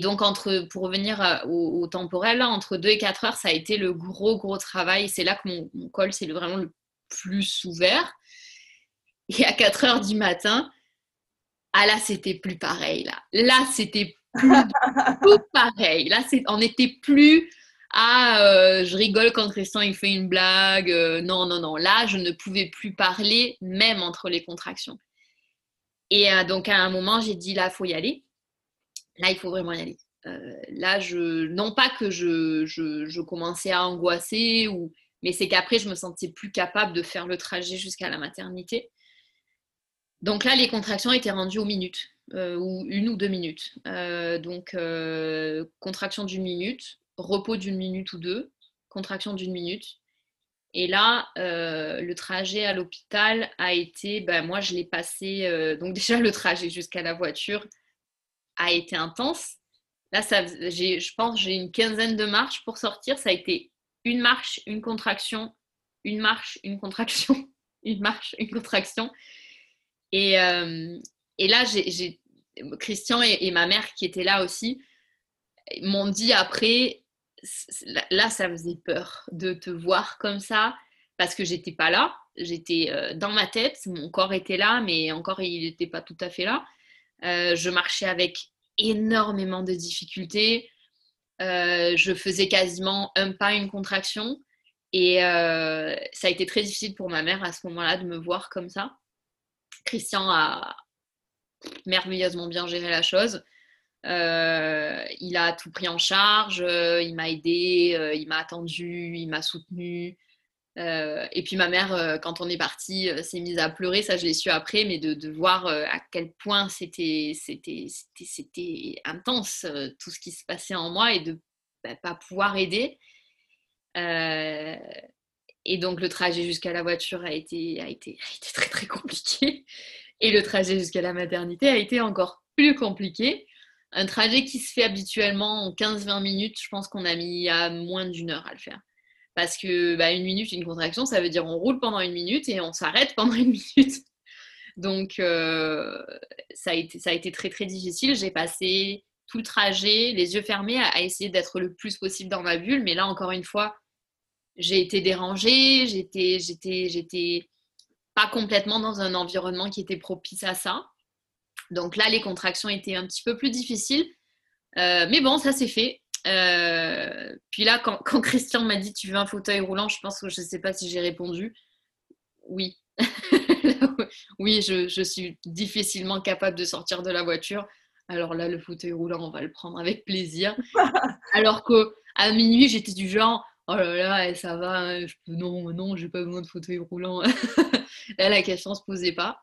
donc, entre, pour revenir au, temporel, entre 2 et 4 heures, ça a été le gros, gros travail. C'est là que mon, col s'est vraiment le plus ouvert. Et à 4 heures du matin, ah là, c'était plus pareil. Là, là c'était plus tout <laughs> pareil. Là, on n'était plus ah, euh, je rigole quand Christian il fait une blague. Euh, non, non, non. Là, je ne pouvais plus parler, même entre les contractions. Et euh, donc, à un moment, j'ai dit là, il faut y aller. Là, il faut vraiment y aller. là, je, non pas que je, je, commençais à angoisser, ou, mais c'est qu'après, je me sentais plus capable de faire le trajet jusqu'à la maternité. Donc là, les contractions étaient rendues aux minutes, ou une ou deux minutes. donc, contraction d'une minute, repos d'une minute ou deux, contraction d'une minute. Et là, euh, le trajet à l'hôpital a été, ben, moi je l'ai passé, euh, donc <laughs> déjà le trajet jusqu'à la voiture a été intense. Là, ça, je pense j'ai une quinzaine de marches pour sortir. Ça a été une marche, une contraction, une marche, une contraction, <laughs> une marche, une contraction. Et, euh, et là, Christian et, ma mère qui étaient là aussi m'ont dit après, là, ça faisait peur de te voir comme ça parce que j'étais pas là. J'étais euh, dans ma tête, mon corps était là, mais encore il n'était pas tout à fait là. Euh, je marchais avec énormément de difficultés. Je faisais quasiment un pas, une contraction. Et ça a été très difficile pour ma mère à ce moment-là de me voir comme ça. Christian a merveilleusement bien géré la chose. Euh, il a tout pris en charge, euh, il m'a aidé, euh, il m'a attendu, il m'a soutenu. et puis ma mère, quand on est parti, s'est mise à pleurer. Ça, je l'ai su après, mais de, voir à quel point c'était intense tout ce qui se passait en moi et de ne bah, pas pouvoir aider. Et donc le trajet jusqu'à la voiture a été, a, été, a été très très compliqué. Et le trajet jusqu'à la maternité a été encore plus compliqué. Un trajet qui se fait habituellement en 15-20 minutes, je pense qu'on a mis à moins d'une heure à le faire. Parce que bah, une minute, une contraction, ça veut dire on roule pendant une minute et on s'arrête <laughs> pendant une minute. Donc euh, ça, a été, ça a été très très difficile. J'ai passé tout le trajet, les yeux fermés, à, essayer d'être le plus possible dans ma bulle. Mais là, encore une fois, j'ai été dérangée, j'étais, j'étais, j'étais pas complètement dans un environnement qui était propice à ça. Donc là, les contractions étaient un petit peu plus difficiles. Euh, mais bon, ça s'est fait. Euh, puis là, quand, Christian m'a dit tu veux un fauteuil roulant, je pense que je ne sais pas si j'ai répondu oui. <laughs> oui, je, suis difficilement capable de sortir de la voiture. Alors là, le fauteuil roulant, on va le prendre avec plaisir. <laughs> Alors qu'à minuit, j'étais du genre oh là là, eh, ça va, hein, je peux... non, non, j'ai pas besoin de fauteuil roulant. <laughs> la question se posait pas.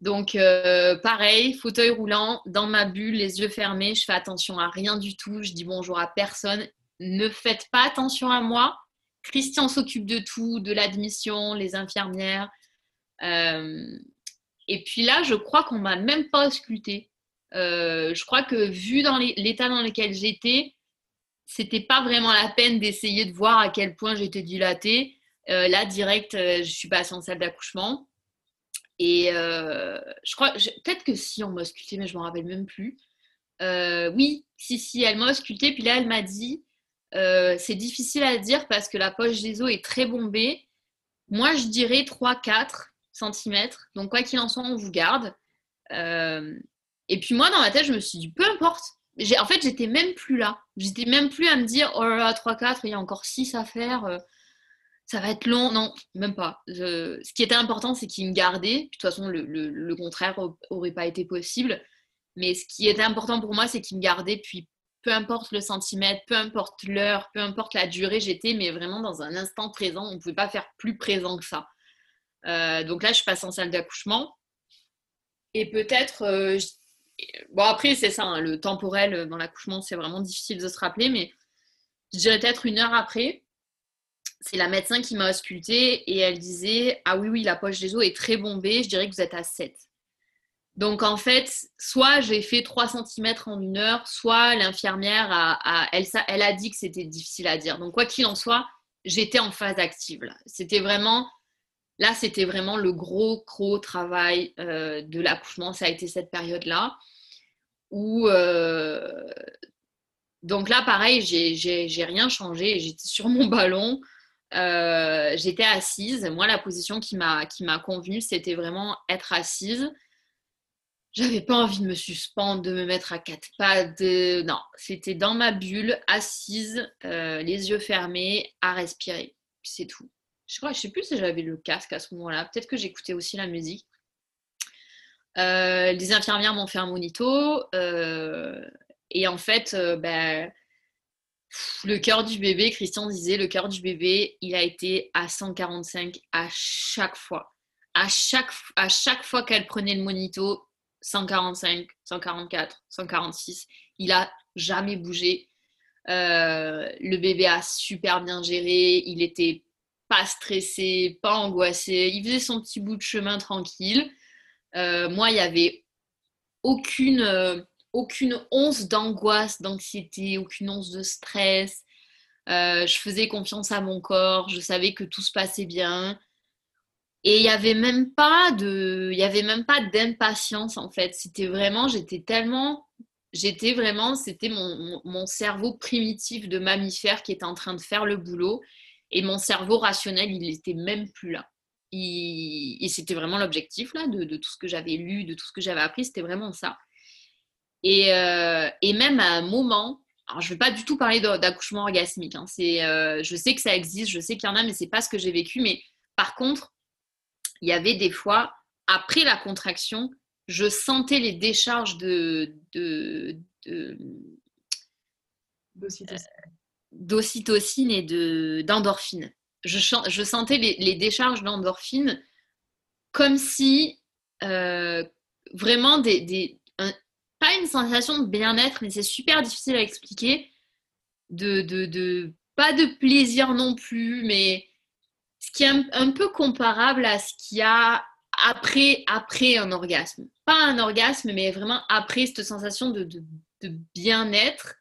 Donc, euh, pareil, fauteuil roulant, dans ma bulle, les yeux fermés, je fais attention à rien du tout, je dis bonjour à personne. Ne faites pas attention à moi. Christian s'occupe de tout, de l'admission, les infirmières. Euh, et puis là, je crois qu'on m'a même pas ausculté. Euh, je crois que vu dans l'état dans lequel j'étais, c'était pas vraiment la peine d'essayer de voir à quel point j'étais dilatée. là, direct, je suis passée en salle d'accouchement. Et euh, je crois, peut-être que si on m'a ausculté, mais je m'en rappelle même plus. Euh, oui, si, si, elle m'a ausculté, puis là, elle m'a dit euh, c'est difficile à dire parce que la poche des os est très bombée. Moi, je dirais 3-4 cm. Donc, quoi qu'il en soit, on vous garde. et puis, moi, dans ma tête, je me suis dit peu importe. En fait, j'étais même plus là. J'étais même plus à me dire oh là là, 3-4, il y a encore 6 à faire ça va être long. Non, même pas. Ce qui était important, c'est qu'il me gardait. de toute façon, le, contraire aurait pas été possible. Mais ce qui était important pour moi, c'est qu'il me gardait. Puis peu importe le centimètre, peu importe l'heure, peu importe la durée, j'étais mais vraiment dans un instant présent. On ne pouvait pas faire plus présent que ça. Euh, donc là, je passe en salle d'accouchement. Et peut-être. Euh, bon, après, c'est ça, hein, le temporel dans l'accouchement, c'est vraiment difficile de se rappeler. Mais je dirais peut-être une heure après c'est la médecin qui m'a auscultée et elle disait Ah oui, oui, la poche des os est très bombée, je dirais que vous êtes à 7. Donc en fait, soit j'ai fait 3 cm en une heure, soit l'infirmière elle, elle, a dit que c'était difficile à dire. Donc quoi qu'il en soit, j'étais en phase active. C'était vraiment, là, c'était vraiment le gros, gros travail euh, de l'accouchement. Ça a été cette période-là où, euh, donc là, pareil, j'ai rien changé. J'étais sur mon ballon. Euh, j'étais assise. Moi, la position qui m'a convenu, c'était vraiment être assise. J'avais pas envie de me suspendre, de me mettre à quatre pattes. Non, c'était dans ma bulle, assise, les yeux fermés, à respirer. C'est tout. Je crois, je sais plus si j'avais le casque à ce moment-là. Peut-être que j'écoutais aussi la musique. Euh, les infirmières m'ont fait un monito. et en fait, ben, le cœur du bébé, Christian disait, le cœur du bébé, il a été à 145 à chaque fois. À chaque, à chaque fois qu'elle prenait le monito, 145, 144, 146, il a jamais bougé. Euh, le bébé a super bien géré, il était pas stressé, pas angoissé, il faisait son petit bout de chemin tranquille. Euh, moi, il n'y avait aucune, euh, aucune once d'angoisse, d'anxiété, aucune once de stress. Euh, je faisais confiance à mon corps, je savais que tout se passait bien. Et il n'y avait même pas de, il y avait même pas d'impatience en fait. C'était vraiment, j'étais tellement, j'étais vraiment, c'était mon, mon, cerveau primitif de mammifère qui était en train de faire le boulot et mon cerveau rationnel, il n'était même plus là. et c'était vraiment l'objectif là de, de, tout ce que j'avais lu, de tout ce que j'avais appris, c'était vraiment ça. Euh, et, même à un moment, alors je ne vais pas du tout parler d'accouchement orgasmique. Hein, euh, je sais que ça existe, je sais qu'il y en a, mais ce n'est pas ce que j'ai vécu. Mais par contre, il y avait des fois, après la contraction, je sentais les décharges de, d'ocytocine et d'endorphine. Je, je, sentais les, décharges d'endorphine comme si euh, vraiment des, pas une sensation de bien-être, mais c'est super difficile à expliquer. De, de, pas de plaisir non plus, mais ce qui est un, peu comparable à ce qu'il y a après, après un orgasme. Pas un orgasme, mais vraiment après cette sensation de, bien-être.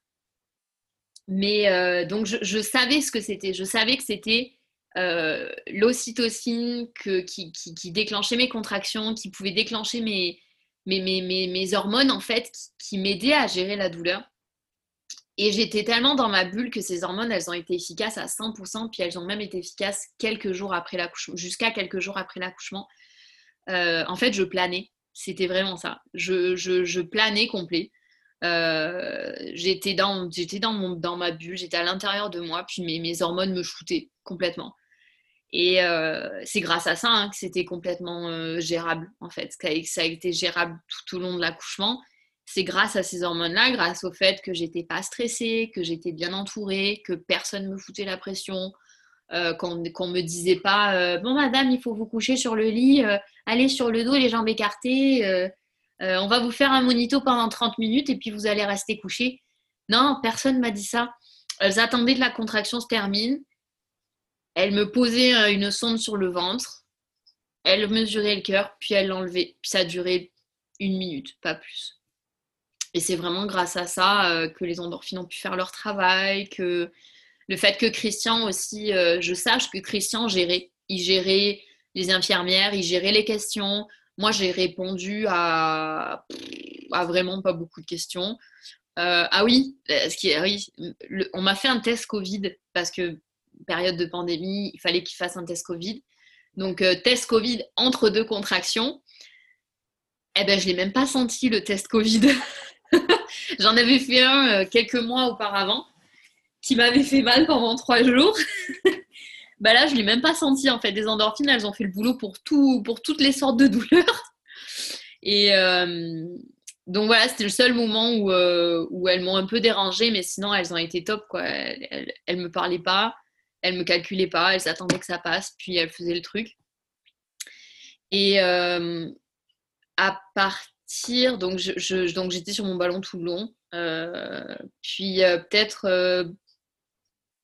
Mais euh, donc je, savais ce que c'était. Je savais que c'était euh, l'ocytocine qui, déclenchait mes contractions, qui pouvait déclencher mes, hormones, en fait, qui, m'aidaient à gérer la douleur. Et j'étais tellement dans ma bulle que ces hormones, elles ont été efficaces à 100%, puis elles ont même été efficaces quelques jours après l'accouchement, jusqu'à quelques jours après l'accouchement. Euh, en fait, je planais. C'était vraiment ça. Je, planais complet. Euh, j'étais dans, j'étais dans, mon, dans ma bulle, j'étais à l'intérieur de moi, puis mes, hormones me shootaient complètement. Et euh, c'est grâce à ça hein, que c'était complètement euh, gérable, en fait. Ça a été gérable tout au long de l'accouchement. C'est grâce à ces hormones-là, grâce au fait que j'étais pas stressée, que j'étais bien entourée, que personne me foutait la pression, qu'on ne me disait pas Bon, madame, il faut vous coucher sur le lit, allez sur le dos, les jambes écartées, on va vous faire un monito pendant 30 minutes et puis vous allez rester couché. Non, personne m'a dit ça. Elles attendaient que la contraction se termine elle me posait euh, une sonde sur le ventre, elle mesurait le cœur, puis elle l'enlevait. Puis ça duré une minute, pas plus. Et c'est vraiment grâce à ça euh, que les endorphines ont pu faire leur travail, que le fait que Christian aussi, euh, je sache que Christian gérait. Il gérait les infirmières, il gérait les questions. Moi, j'ai répondu à, vraiment pas beaucoup de questions. ah oui, ce qui on m'a fait un test Covid parce que période de pandémie, il fallait qu'il fasse un test Covid. Donc, euh, test Covid entre deux contractions. Eh ben, je l'ai même pas senti le test Covid. <laughs> J'en avais fait un euh, quelques mois auparavant qui m'avait fait mal pendant trois jours. <laughs> bah là, je ne l'ai même pas senti en fait. Les endorphines, elles ont fait le boulot pour, tout, pour toutes les sortes de <laughs> douleurs. Et euh, donc voilà, c'était le seul moment où, où elles m'ont un peu dérangée, mais sinon elles ont été top. Quoi. Elles ne me parlaient pas elle me calculait pas, elle s'attendait que ça passe, puis elle faisait le truc. Et euh, à partir, donc donc j'étais sur mon ballon tout le long. Euh, puis euh, peut-être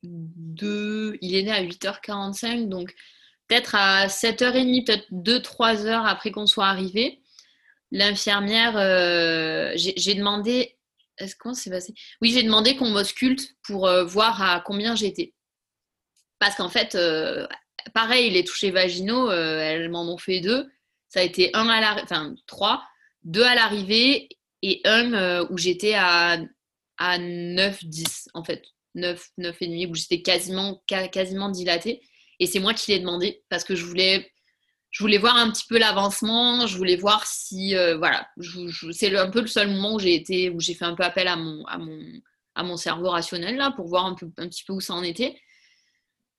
2, il est né à 8h45, donc peut-être à 7h30, peut-être 2-3 heures après qu'on soit arrivé, l'infirmière, euh, j'ai demandé, est-ce qu'on s'est passé? Oui, j'ai demandé qu'on m'ausculte pour euh, voir à combien j'étais. Parce qu'en fait, euh, pareil, les touchés vaginaux, elles m'en ont fait deux. Ça a été un à la, enfin trois, deux à l'arrivée et un où j'étais à, à 9, 10 en fait. 9, 9 et demi, où j'étais quasiment, quasiment dilatée. Et c'est moi qui l'ai demandé parce que je voulais, je voulais voir un petit peu l'avancement, je voulais voir si, euh, voilà, c'est un peu le seul moment où j'ai été, où j'ai fait un peu appel à mon, à mon, à mon cerveau rationnel là pour voir un, peu, un petit peu où ça en était.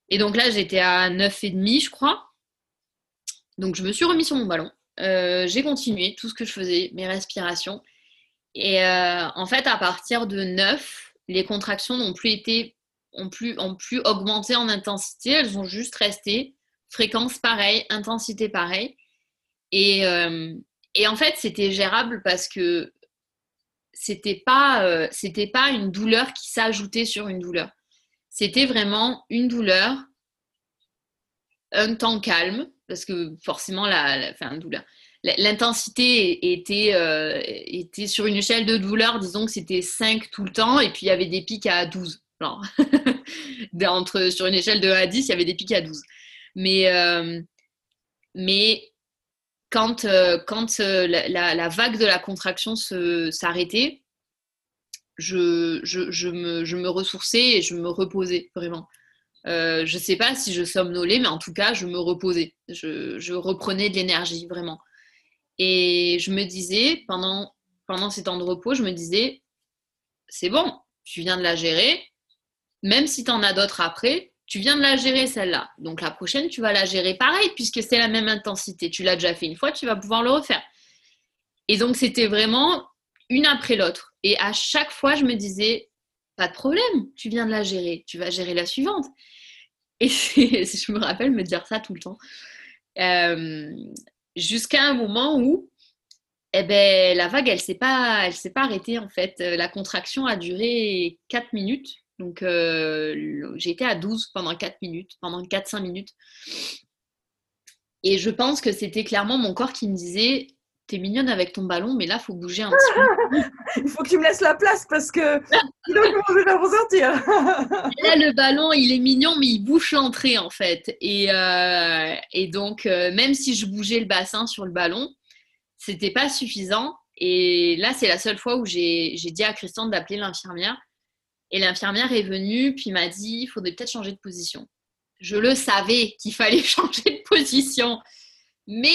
Et donc là, j'étais à 9 et demi, je crois. Donc je me suis remis sur mon ballon. Euh, j'ai continué tout ce que je faisais, mes respirations. Et euh, en fait, à partir de 9, les contractions n'ont plus été, ont plus, ont plus augmenté en intensité, elles ont juste resté fréquence pareille, intensité pareille. Et, euh, et en fait, c'était gérable parce que c'était pas, euh, c'était pas une douleur qui s'ajoutait sur une douleur. C'était vraiment une douleur, un temps calme, parce que forcément, la, la enfin, douleur l'intensité était, euh, était sur une échelle de douleur, disons que c'était 5 tout le temps, et puis il y avait des pics à 12. <laughs> Entre, sur une échelle de 1 à 10, il y avait des pics à 12. Mais, euh, mais quand, euh, quand la, vague de la contraction s'arrêtait, je, je, je, me, je, me, ressourçais et je me reposais vraiment. je ne sais pas si je somnolais, mais en tout cas, je me reposais. Je, je reprenais de l'énergie, vraiment. Et je me disais, pendant, pendant ces temps de repos, je me disais, c'est bon, tu viens de la gérer, même si tu en as d'autres après, tu viens de la gérer celle-là. Donc la prochaine, tu vas la gérer pareil, puisque c'est la même intensité. Tu l'as déjà fait une fois, tu vas pouvoir le refaire. Et donc c'était vraiment une après l'autre. Et à chaque fois, je me disais, pas de problème, tu viens de la gérer, tu vas gérer la suivante. Et <laughs> je me rappelle me dire ça tout le temps. Euh, jusqu'à un moment où eh ben, la vague, elle ne s'est pas, arrêtée en fait. Euh, la contraction a duré 4 minutes. Donc euh, été à 12 pendant 4 minutes, pendant 4-5 minutes. Et je pense que c'était clairement mon corps qui me disait T'es mignonne avec ton ballon, mais là, faut bouger un petit peu. <laughs> il faut que tu me laisses la place parce que sinon, je vais ressortir <laughs> Là, le ballon, il est mignon, mais il bouge l'entrée en fait. Et, euh, et donc, euh, même si je bougeais le bassin sur le ballon, c'était pas suffisant. Et là, c'est la seule fois où j'ai dit à Christian d'appeler l'infirmière. Et l'infirmière est venue, puis m'a dit il faudrait peut-être changer de position. Je le savais qu'il fallait <laughs> changer de position. Mais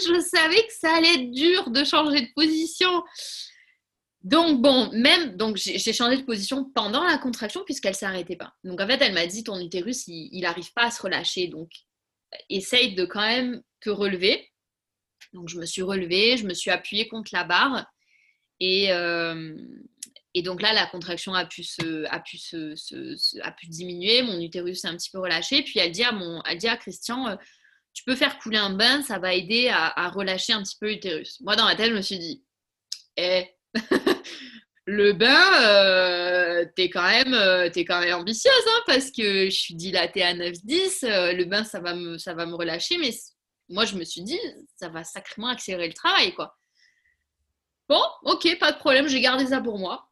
je savais que ça allait être dur de changer de position. Donc bon, même donc j'ai changé de position pendant la contraction puisqu'elle s'arrêtait pas. Donc en fait, elle m'a dit ton utérus il n'arrive pas à se relâcher, donc essaye de quand même te relever. Donc je me suis relevée, je me suis appuyée contre la barre et, euh, et donc là la contraction a pu se, a pu se, a pu diminuer, mon utérus s'est un petit peu relâché. Puis elle dit à mon, elle dit à Christian euh, tu peux faire couler un bain, ça va aider à, relâcher un petit peu l'utérus. Moi, dans ma tête, je me suis dit, eh, <laughs> le bain, euh, t'es quand, même, euh, quand même ambitieuse, hein, parce que je suis dilatée à 9-10, euh, le bain, ça va, me, ça relâcher, mais moi, je me suis dit, ça va sacrément accélérer le travail, quoi. Bon, ok, pas de problème, j'ai gardé ça pour moi.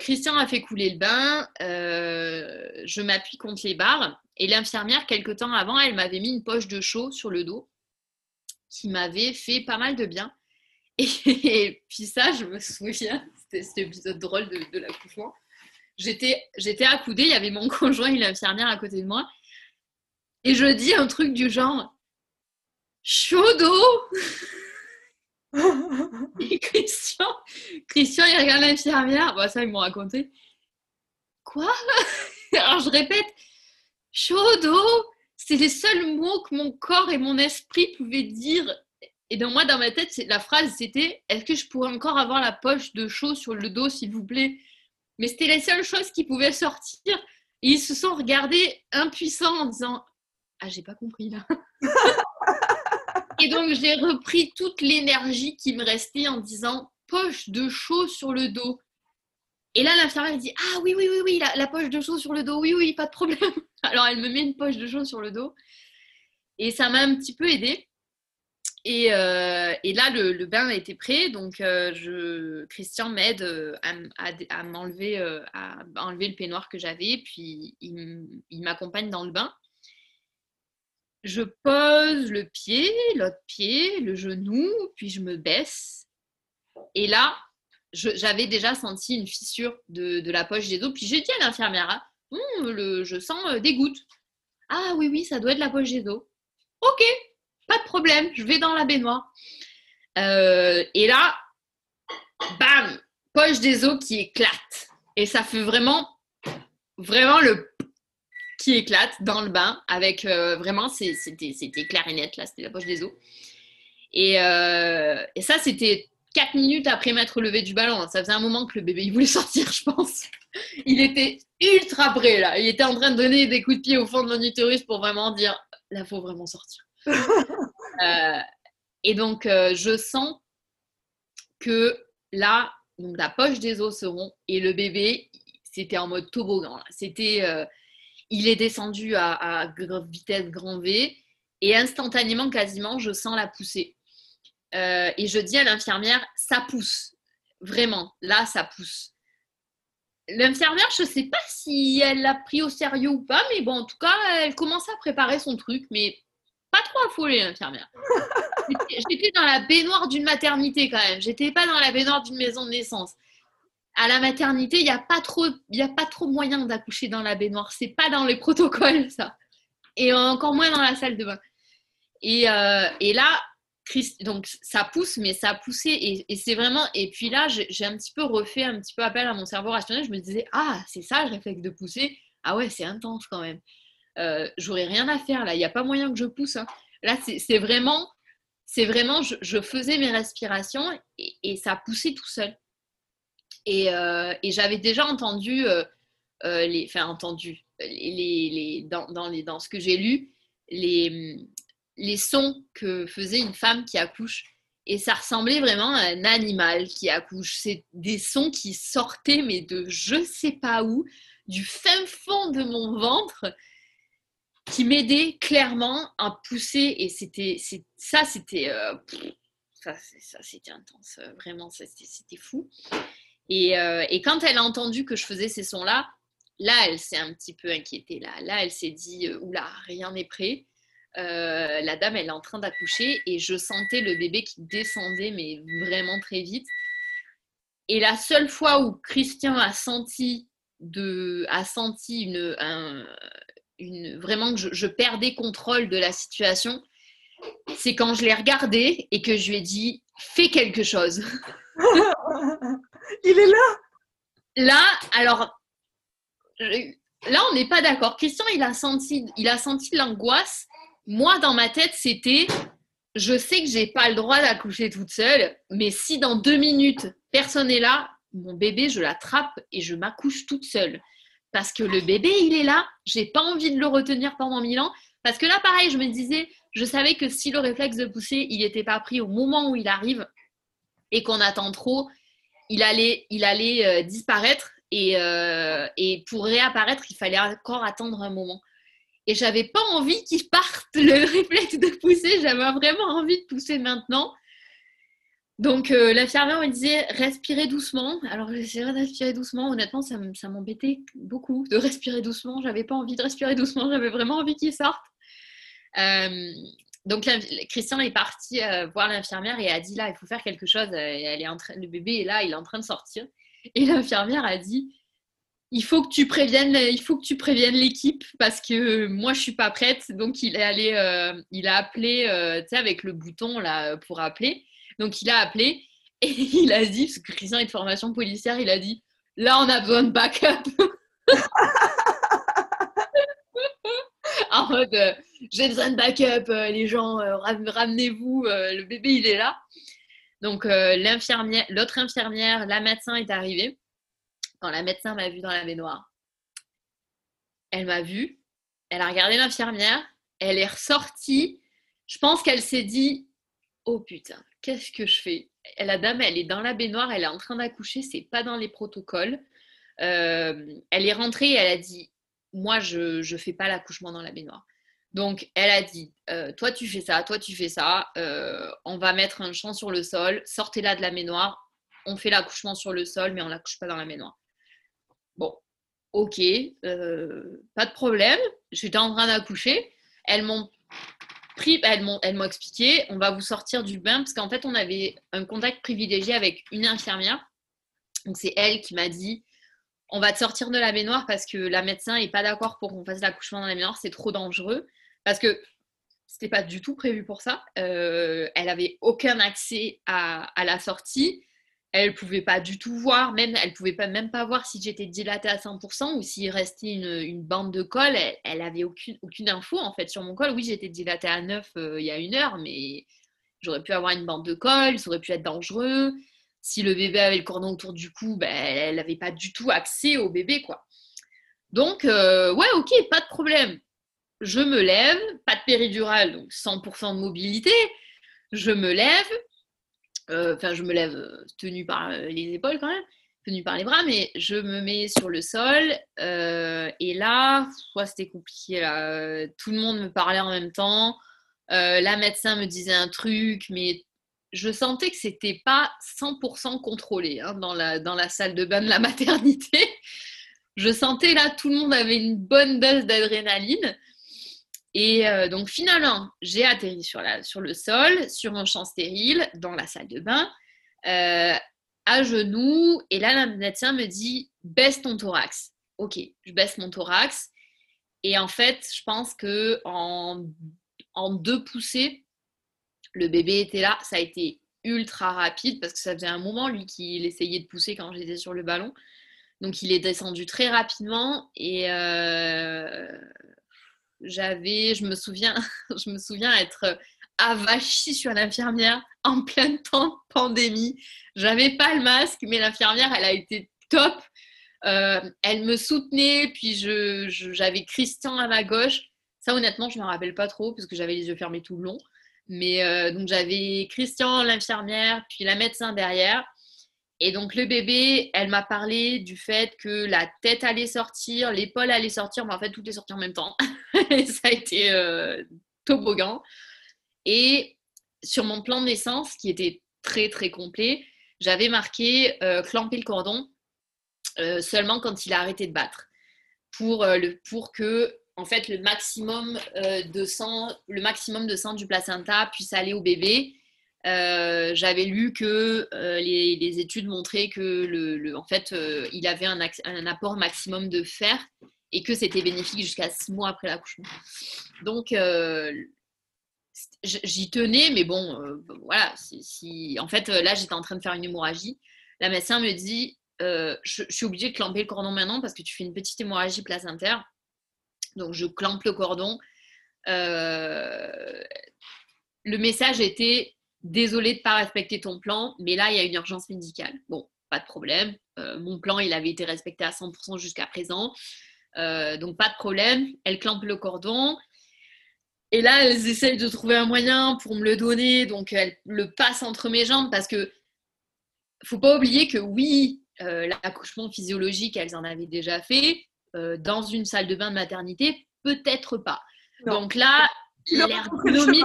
Christian a fait couler le bain, je m'appuie contre les barres et l'infirmière, quelque temps avant, elle m'avait mis une poche de chaud sur le dos qui m'avait fait pas mal de bien. <laughs> Et, puis ça, je me souviens, c'était cet épisode drôle de, de l'accouchement. J'étais, j'étais accoudée, il y avait mon <laughs> conjoint et l'infirmière à côté de moi. Et je dis un truc du genre chaud d'eau <laughs> Et Christian, Christian, il regarde l'infirmière. Bon, ça, ils m'ont raconté. Quoi? Alors, je répète chaud d'eau, c'est les seuls mots que mon corps et mon esprit pouvaient dire. Et dans moi, dans ma tête, la phrase, c'était Est-ce que je pourrais encore avoir la poche de chaud sur le dos, s'il vous plaît? Mais c'était les seules choses qui pouvaient sortir. Et ils se sont regardés impuissants en disant Ah, j'ai pas compris là. <laughs> et donc, j'ai repris toute l'énergie qui me restait en disant Poche de chaud sur le dos. Et là, l'infirmière dit Ah oui, oui, oui, oui, la, poche de chaud sur le dos, oui, oui, pas de problème. <laughs> Alors, elle me met une poche de chaud sur le dos. Et ça m'a un petit peu aidée. Et, euh, et là, le, bain a été prêt. Donc, euh, je, Christian m'aide euh, à, m'enlever à enlever le peignoir que j'avais. Puis, il m'accompagne dans le bain. Je pose le pied, l'autre pied, le genou, puis je me baisse. Et là, j'avais déjà senti une fissure de, la poche des os. Puis j'ai dit à l'infirmière, hein, hum, je sens euh, des gouttes. Ah oui, oui, ça doit être la poche des os. Ok, pas de problème, je vais dans la baignoire. Euh, et là, bam, poche des os qui éclate. Et ça fait vraiment, vraiment le qui éclate dans le bain avec euh, vraiment, c'était clair et net, là, c'était la poche des os. Et, et ça, c'était 4 minutes après m'être levé du ballon. Ça faisait un moment que le bébé il voulait sortir, je pense. Il était ultra prêt là. Il était en train de donner des coups de pied au fond de mon utérus pour vraiment dire là, faut vraiment sortir. <laughs> Euh, et donc, euh, je sens que là, donc la poche des os seront et le bébé, c'était en mode toboggan. C'était, euh, il est descendu à, à vitesse grand V et instantanément, quasiment, je sens la poussée. Euh, et je dis à l'infirmière, ça pousse. Vraiment, là, ça pousse. L'infirmière, je ne sais pas si elle l'a pris au sérieux ou pas, mais bon, en tout cas, elle commençait à préparer son truc, mais pas trop affolée, l'infirmière. <laughs> J'étais dans la baignoire d'une maternité quand même. J'étais pas dans la baignoire d'une maison de naissance. À la maternité, il n'y a pas trop, il a pas trop moyen d'accoucher dans la baignoire. C'est pas dans les protocoles ça, et encore moins dans la salle de bain. Et, euh, et là, donc ça pousse, mais ça a poussé et, c'est vraiment. Et puis là, j'ai un petit peu refait un petit peu appel à mon cerveau rationnel. Je me disais, ah, c'est ça le réflexe de pousser. Ah ouais, c'est intense quand même. Euh, j'aurais rien à faire là. Il n'y a pas moyen que je pousse. Hein. Là, c'est vraiment, c'est vraiment, je, faisais mes respirations et, ça poussait tout seul. Et, euh, j'avais déjà entendu, euh, les, enfin entendu, les, les, dans, dans, les, dans ce que j'ai lu, les les sons que faisait une femme qui accouche. Et ça ressemblait vraiment à un animal qui accouche. C'est des sons qui sortaient, mais de je sais pas où, du fin fond de mon ventre, qui m'aidaient clairement à pousser. Et c'était ça, c'était euh, ça, c'était intense. Vraiment, c'était fou. Et, euh, et, quand elle a entendu que je faisais ces sons-là, là, elle s'est un petit peu inquiétée. Là, là elle s'est dit, euh, oula, rien n'est prêt. Euh, la dame, elle est en train d'accoucher et je sentais le bébé qui descendait, mais vraiment très vite. Et la seule fois où Christian a senti, de, a senti une, une vraiment que je, perdais contrôle de la situation, c'est quand je l'ai regardé et que je lui ai dit fais quelque chose. <laughs> Il est là. Là, alors là, on n'est pas d'accord. Christian, il a senti, il a senti l'angoisse moi, dans ma tête, c'était je sais que j'ai pas le droit d'accoucher toute seule, mais si dans deux minutes, personne n'est là, mon bébé, je l'attrape et je m'accouche toute seule. Parce que le bébé, il est là, j'ai pas envie de le retenir pendant mille ans. Parce que là, pareil, je me disais, je savais que si le réflexe de pousser, il n'était pas pris au moment où il arrive et qu'on attend trop, il allait, euh, disparaître euh, et pour réapparaître, il fallait encore attendre un moment. Et j'avais pas envie qu'il parte <laughs> le réflexe de pousser. J'avais vraiment envie de pousser maintenant. Donc euh, l'infirmière me disait respirez doucement. Alors j'essayais de respirer doucement. Honnêtement, ça m'embêtait beaucoup de respirer doucement. J'avais pas envie de respirer doucement. J'avais vraiment envie qu'il sorte. Euh, donc Christian est parti euh, voir l'infirmière et a dit là il faut faire quelque chose. Elle est en train, le bébé est là, il est en train de sortir. Et l'infirmière a dit il faut que tu préviennes, l'équipe parce que moi je suis pas prête. Donc il est allé, euh, il a appelé, euh, avec le bouton pour appeler. Donc il a appelé et <laughs> il a dit, parce que Christian est de formation policière, il a dit, là on a besoin de backup. <laughs> en mode, euh, j'ai besoin de backup, les gens, ramenez-vous, le bébé il est là. Donc l'infirmière, l'autre infirmière, la médecin est arrivée la médecin m'a vue dans la baignoire. Elle m'a vue, elle a regardé l'infirmière, elle est ressortie. Je pense qu'elle s'est dit Oh putain, qu'est-ce que je fais? La dame, elle est dans la baignoire, elle est en train d'accoucher, c'est pas dans les protocoles. elle est rentrée, elle a dit, moi, je ne fais pas l'accouchement dans la baignoire. Donc, elle a dit, toi tu fais ça, toi tu fais ça, on va mettre un champ sur le sol, sortez-la de la baignoire, on fait l'accouchement sur le sol, mais on l'accouche pas dans la baignoire. Bon, ok, pas de problème, j'étais en train d'accoucher, elles m'ont pris, elles m'ont, expliqué, on va vous sortir du bain, parce qu'en fait, on avait un contact privilégié avec une infirmière. Donc, c'est elle qui m'a dit, on va te sortir de la baignoire parce que la médecin n'est pas d'accord pour qu'on fasse l'accouchement dans la baignoire, c'est trop dangereux. Parce que c'était pas du tout prévu pour ça. Euh, elle avait aucun accès à, la sortie. Elle pouvait pas du tout voir, même elle pouvait pas même pas voir si j'étais dilatée à 100% ou s'il restait une, bande de colle. Elle, elle avait aucune, aucune info en fait sur mon col. Oui, j'étais dilatée à 9 euh, il y a une heure, mais j'aurais pu avoir une bande de colle, ça aurait pu être dangereux. Si le bébé avait le cordon autour du cou, ben, elle n'avait pas du tout accès au bébé quoi. Donc, euh, ouais, ok, pas de problème je me lève, pas de péridurale, donc 100% de mobilité, je me lève, euh, enfin je me lève euh, tenue par les épaules quand même, tenue par les bras, mais je me mets sur le sol euh, et là, c'était compliqué. Tout le monde me parlait en même temps, la médecin me disait un truc, mais je sentais que c'était pas 100% contrôlé hein, dans, la, dans la salle de bain de la <laughs> maternité. Je sentais là, tout le monde avait une bonne dose d'adrénaline. Et euh, donc finalement, j'ai atterri sur, le sol, sur un champ stérile, dans la salle de bain, euh, à genoux. Et là, médecin me dit, baisse ton thorax. Ok, je baisse mon thorax. Et en fait, je pense que en deux poussées, le bébé était là. Ça a été ultra rapide parce que ça faisait un moment, lui, qu'il essayait de pousser quand j'étais sur le ballon. Donc, il est descendu très rapidement et euh, j'avais, je me souviens, <laughs> je me souviens être avachie sur l'infirmière en plein temps pandémie. J'avais pas le masque, mais l'infirmière, elle a été top. Euh, elle me soutenait, puis j'avais Christian à ma gauche. Ça, honnêtement, je ne me rappelle pas trop parce que j'avais les yeux fermés tout le long. Mais euh, donc, j'avais Christian, l'infirmière, puis la médecin derrière. Et donc le bébé, elle m'a parlé du fait que la tête allait sortir, l'épaule allait sortir, mais en fait tout est sorti en même temps. <laughs> <laughs> ça a été euh, toboggan. Et sur mon plan de naissance, qui était très très complet, j'avais marqué euh, clamper le cordon euh, seulement quand il a arrêté de battre, pour, le, pour que en fait le maximum de sang, le maximum de sang du placenta puisse aller au bébé. Euh, j'avais lu que euh, les, études montraient que le, en fait, euh, il avait un, un, apport maximum de fer et que c'était bénéfique jusqu'à six mois après l'accouchement. Donc, j'y tenais, mais bon, voilà. Si, en fait, là, j'étais en train de faire une hémorragie. La médecin me dit, je, suis obligée de clamper le cordon maintenant parce que tu fais une petite hémorragie placentaire. Donc, je clampe le cordon. le message était désolé de ne pas respecter ton plan, mais là, il y a une urgence médicale. Bon, pas de problème. Euh, mon plan, il avait été respecté à 100% jusqu'à présent. Euh, donc, pas de problème. Elle clampe le cordon. Et là, elles essayent de trouver un moyen pour me le donner. Donc, elles le passent entre mes jambes parce que faut pas oublier que oui, euh, l'accouchement physiologique, elles en avaient déjà fait. dans une salle de bain de maternité, peut-être pas. Donc là, l'ergonomie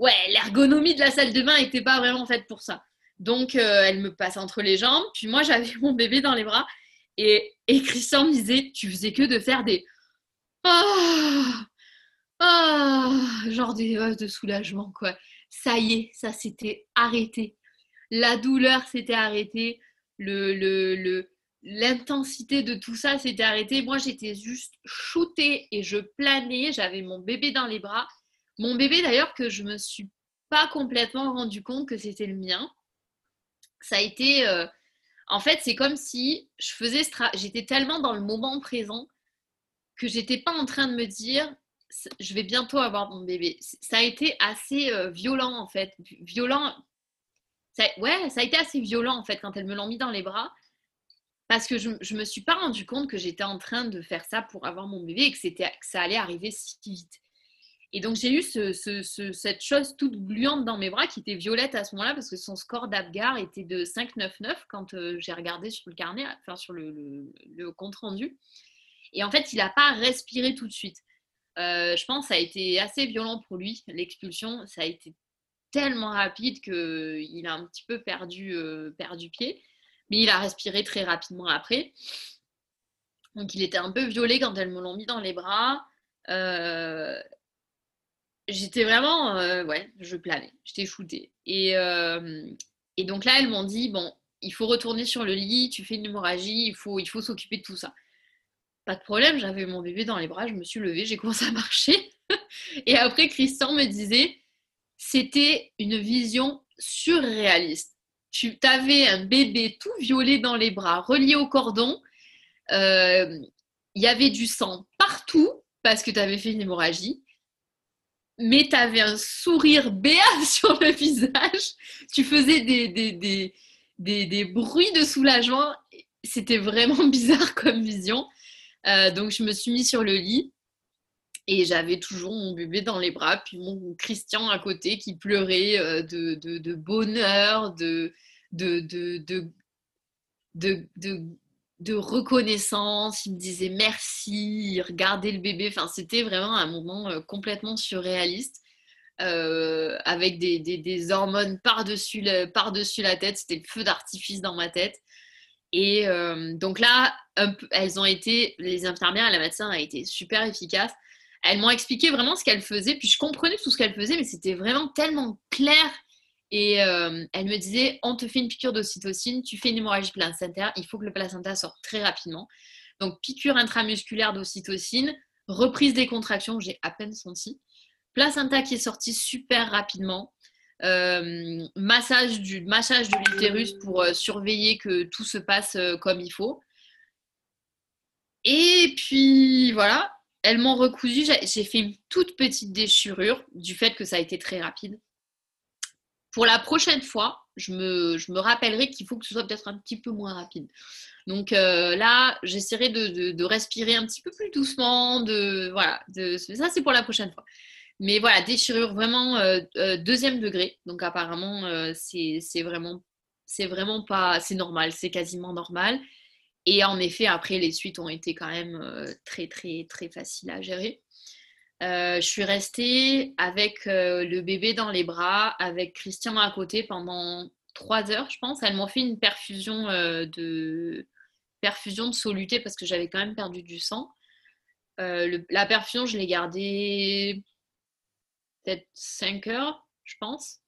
ouais, l'ergonomie de la salle de bain n'était pas vraiment faite pour ça. Donc, euh, elle me passe entre les jambes. Puis moi, j'avais <laughs> mon bébé dans les bras. Et, et Christian me disait, tu faisais que de faire des... Oh, oh, genre des de soulagement, quoi. Ça y est, ça s'était arrêté. La douleur s'était arrêtée. Le, le, l'intensité de tout ça s'était arrêtée. Moi, j'étais juste shootée et je planais. J'avais mon bébé dans les bras. Mon bébé, d'ailleurs, que je me suis pas complètement rendu compte que c'était le mien. Ça a été. Euh, en fait, c'est comme si je faisais. J'étais tellement dans le moment présent que j'étais pas en train de me dire je vais bientôt avoir mon bébé. Ça a été assez euh, violent en fait. Violent. ouais, ça a été assez violent en fait quand elles me l'ont mis dans les bras. Parce que je ne me suis pas rendu compte que j'étais en train de faire ça pour avoir mon bébé et que, que ça allait arriver si vite. Et donc j'ai eu cette chose toute gluante dans mes bras qui était violette à ce moment-là parce que son score d'Abgar était de 5,99 quand euh, j'ai regardé sur le carnet, enfin sur le, compte rendu. Et en fait, il n'a pas respiré tout de suite. Euh, je pense que ça a été assez violent pour lui, l'expulsion. Ça a été tellement rapide qu'il a un petit peu perdu, euh, perdu pied. Mais il a respiré très rapidement après. Donc il était un peu violé quand elles me l'ont mis dans les bras. J'étais vraiment, euh, ouais, je planais, j'étais shootée. Et, euh, et donc là, elles m'ont dit, bon, il faut retourner sur le lit, tu fais une hémorragie, il faut, il faut s'occuper de tout ça. Pas de problème, j'avais mon bébé dans les bras, je me suis levée, j'ai <laughs> commencé à marcher. et après, Christian me disait, c'était une vision surréaliste. Tu avais un bébé tout violet dans les bras, relié au cordon. Euh, il y avait du sang partout parce que tu avais fait une hémorragie mais tu avais un sourire béat <laughs> sur le visage. Tu faisais des, des, des, bruits de soulagement. C'était vraiment <laughs> bizarre comme vision. Euh, donc, je me suis mis sur le lit et j'avais toujours mon bébé dans les bras, puis mon Christian à côté qui pleurait euh, de, de, bonheur, de, de, de, de, de reconnaissance, il me disait merci, il le bébé. Enfin, c'était vraiment un moment euh, complètement surréaliste. Euh, avec des, hormones par-dessus par la tête. C'était le feu d'artifice dans ma tête. Et euh, donc là, elles ont été, les infirmières et la médecin a été super efficaces. Elles m'ont expliqué vraiment ce qu'elles faisaient, puis je comprenais tout ce qu'elles faisaient, mais c'était vraiment tellement clair et euh, elle me disait, on te fait une piqûre d'ocytocine, tu fais une hémorragie placentaire, il faut que le placenta sorte très rapidement. Donc piqûre intramusculaire d'ocytocine, reprise des contractions, j'ai à peine senti. Placenta qui est sorti super rapidement. Euh, massage, du, massage de l'utérus pour euh, surveiller que tout se passe comme il faut. Et puis voilà, elles m'ont recousu. J'ai fait une toute petite déchirure du fait que ça a été très rapide pour la prochaine fois, je me, rappellerai qu'il faut que ce soit peut-être un petit peu moins rapide. Donc euh, là, j'essaierai de, respirer un petit peu plus doucement. Voilà, ça, c'est pour la prochaine fois. Mais voilà, déchirure vraiment euh, euh, deuxième degré. Donc apparemment, c'est vraiment pas, c'est normal, c'est quasiment normal. Et en effet, après, les suites ont été quand même très, très, très faciles à gérer. Euh, je suis restée avec euh, le bébé dans les bras, avec Christian à côté pendant trois heures, je pense. Elles m'ont fait une perfusion euh, de perfusion de soluté parce que j'avais quand même perdu du sang. la perfusion, je l'ai gardée peut-être cinq heures, je pense.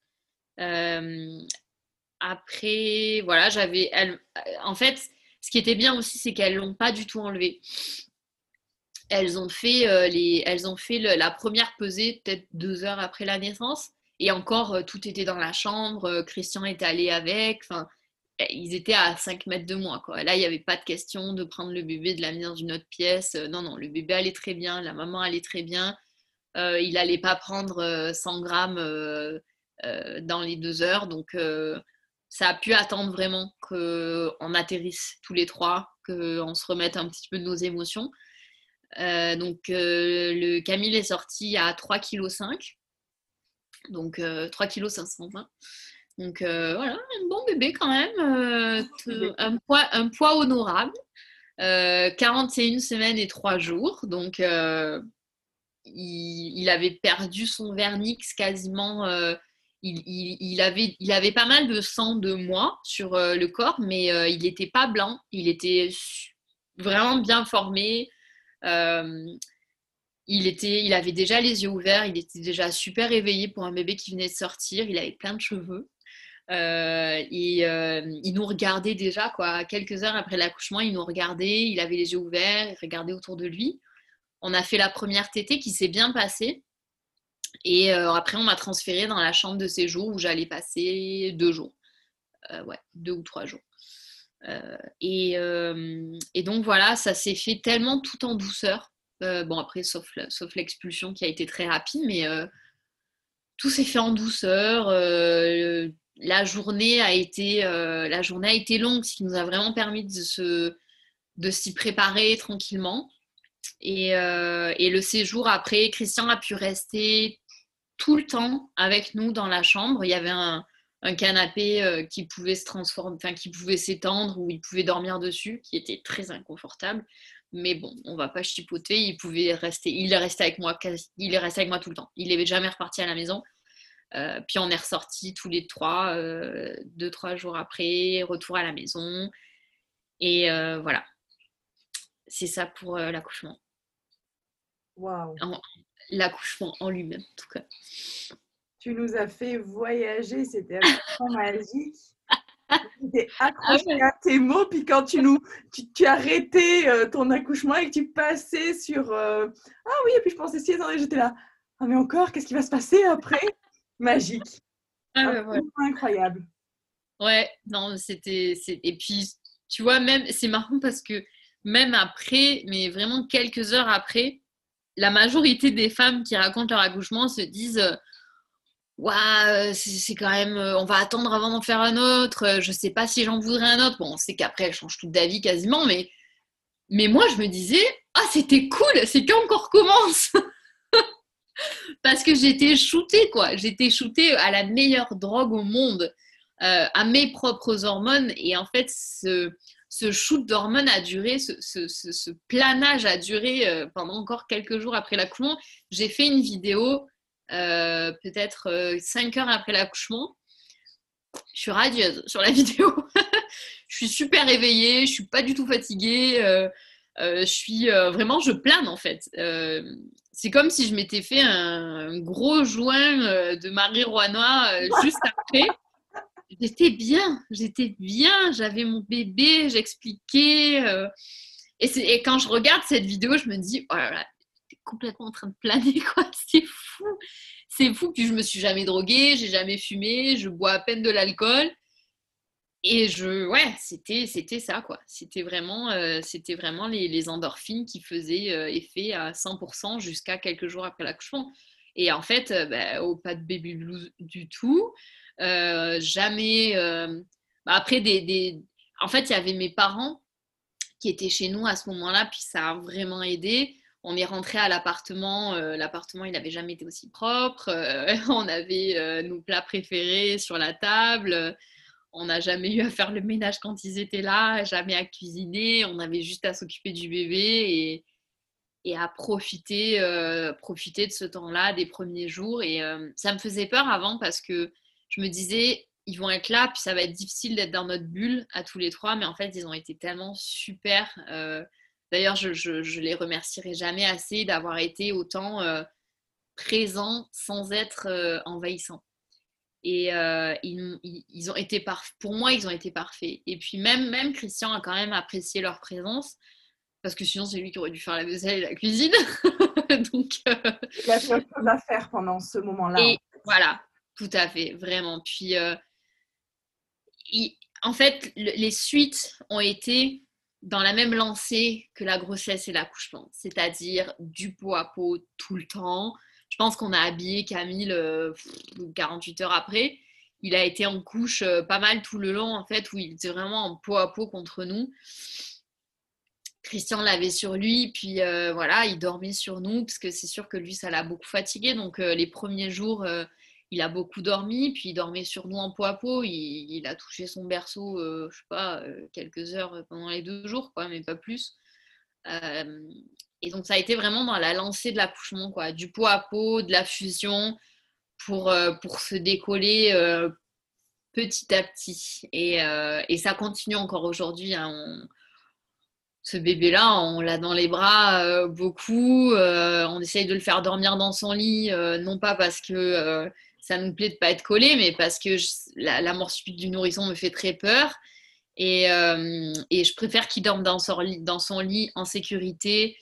après, voilà, j'avais. En fait, ce qui était bien aussi, c'est qu'elles l'ont pas du tout enlevé elles ont fait, euh, les, elles ont fait la première pesée peut-être deux heures après la naissance. Et encore, euh, tout était dans la chambre. Euh, Christian est allé avec. Eh, ils étaient à 5 mètres de moi. Là, il n'y avait pas de question de prendre le bébé, de l'amener dans une autre pièce. non, non, le bébé allait très bien. La maman allait très bien. il n'allait pas prendre 100 grammes dans les deux heures. Donc, ça a pu attendre vraiment qu'on atterrisse tous les trois, qu'on se remette un petit peu de nos émotions. Euh, donc, euh, le Camille est sorti à 3,5 kg. Donc, 3 kg 520. Donc, voilà, un bon bébé quand même. un, poids, un poids honorable. 41 semaines et 3 jours. Donc, il, avait perdu son vernix quasiment. Il, avait, il avait pas mal de sang de moi sur le corps, mais il n'était pas blanc. Il était vraiment bien formé. Euh, il, était, il avait déjà les yeux ouverts, il était déjà super éveillé pour un bébé qui venait de sortir, il avait plein de cheveux. Euh, et euh, il nous regardait déjà, quoi. Quelques heures après l'accouchement, il nous regardait, il avait les yeux ouverts, il regardait autour de lui. On a fait la première tétée qui s'est bien passée. Et après, on m'a transféré dans la chambre de séjour où j'allais passer deux jours. ouais, deux ou trois jours. Euh, euh, et, donc voilà, ça s'est fait tellement tout en douceur. Euh, bon, après, sauf, l'expulsion qui a été très rapide, mais tout s'est fait en douceur. la journée a été, longue, ce qui nous a vraiment permis de s'y préparer tranquillement. et, et, le séjour après, Christian a pu rester tout le temps avec nous dans la chambre. Il y avait un, un canapé euh, qui pouvait se transformer, enfin qui pouvait s'étendre ou il pouvait dormir dessus, qui était très inconfortable. Mais bon, on va pas chipoter. Il pouvait rester, il est resté avec moi, il est resté avec moi tout le temps. Il n'est jamais reparti à la maison. Euh, puis on est ressorti tous les trois, euh, deux trois jours après, retour à la maison. Et voilà, c'est ça pour l'accouchement. Waouh. L'accouchement en lui-même, en tout cas tu nous as fait voyager, c'était vraiment <laughs> magique. Tu accroché à tes mots, puis quand tu nous, tu, tu as arrêté euh, ton accouchement et que tu passais sur euh, ah oui, et puis je pensais si j'étais là. Ah mais encore, qu'est-ce qui va se passer après? Magique. Ah, Incroyable. Ouais, non, c'était. Et puis, tu vois, même, c'est marrant parce que même après, mais vraiment quelques heures après, la majorité des femmes qui racontent leur accouchement se disent ouais, c'est quand même, euh, on va attendre avant d'en faire un autre, euh, je sais pas si j'en voudrais un autre. Bon, on sait qu'après, elle change toute d'avis quasiment, mais, mais moi, je me disais, ah, c'était cool, c'est quand qu'on. <laughs> Parce que j'étais shootée, quoi. J'étais shootée à la meilleure drogue au monde, euh, à mes propres hormones. Et en fait, ce, shoot d'hormones a duré, ce, ce, ce, planage a duré pendant encore quelques jours après l'accouchement. J'ai fait une vidéo euh, peut-être 5 euh, heures après l'accouchement. Je suis radieuse sur la <laughs> vidéo. je suis super éveillée, je suis pas du tout fatiguée. Euh, je suis vraiment, je plane en fait. c'est comme si je m'étais fait un, gros joint de Marie Roinois <laughs> juste après. J'étais bien, j'étais bien, j'avais mon bébé, j'expliquais. Et, et, quand je regarde cette vidéo, je me dis, oh là là, complètement en train de planer, <laughs> quoi. C'est fou. C'est fou que je me suis jamais droguée, j'ai jamais fumé, je bois à peine de l'alcool. Et je, ouais, c'était, c'était ça, quoi. C'était vraiment, euh, c'était vraiment les, endorphines qui faisaient euh, effet à 100% jusqu'à quelques jours après l'accouchement. Et en fait, euh, bah, au pas de baby blues du tout. jamais. Bah, après, des, en fait, il y avait mes parents qui étaient chez nous à ce moment-là, puis ça a vraiment aidé on est rentré à l'appartement. Euh, l'appartement, il n'avait jamais été aussi propre. Euh, <laughs> on avait euh, nos plats préférés sur la table. On n'a jamais eu à faire le ménage quand ils étaient là, jamais à cuisiner. On avait juste à s'occuper du bébé et, à profiter, profiter de ce temps-là, des premiers jours. Et ça me faisait peur avant parce que je me disais, ils vont être là, puis ça va être difficile d'être dans notre bulle à tous les trois. Mais en fait, ils ont été tellement super. D'ailleurs, je, je, les remercierai jamais assez d'avoir été autant euh, présents sans être euh, envahissants. Et euh, ils, ont été pour moi, ils ont été parfaits. Et puis même, même Christian a quand même apprécié leur présence parce que sinon c'est lui qui aurait dû faire la vaisselle et la cuisine. <laughs> Donc, il a à faire pendant ce moment-là. Voilà, tout à fait, vraiment. Puis, en fait, les suites ont été dans la même lancée que la grossesse et l'accouchement, c'est-à-dire du pot à pot tout le temps. Je pense qu'on a habillé Camille 48 heures après. Il a été en couche euh, pas mal tout le long, en fait, où il était vraiment en pot à pot contre nous. Christian l'avait sur lui, puis euh, voilà, il dormait sur nous, parce que c'est sûr que lui, ça l'a beaucoup fatigué. Donc, euh, les premiers jours, il a beaucoup dormi, puis il dormait sur nous en peau à peau. Il, a touché son berceau, euh, je sais pas, euh, quelques heures pendant les deux jours, quoi, mais pas plus. Euh, et donc ça a été vraiment dans la lancée de l'accouchement, quoi, du peau à peau, de la fusion, pour, se décoller petit à petit. Et, et ça continue encore aujourd'hui. Hein. ce bébé-là, on l'a dans les bras beaucoup. on essaye de le faire dormir dans son lit, non pas parce que ça nous plaît de pas être collé, mais parce que la, mort subite du nourrisson me fait très peur. Et, euh, et je préfère qu'il dorme dans son, lit, en sécurité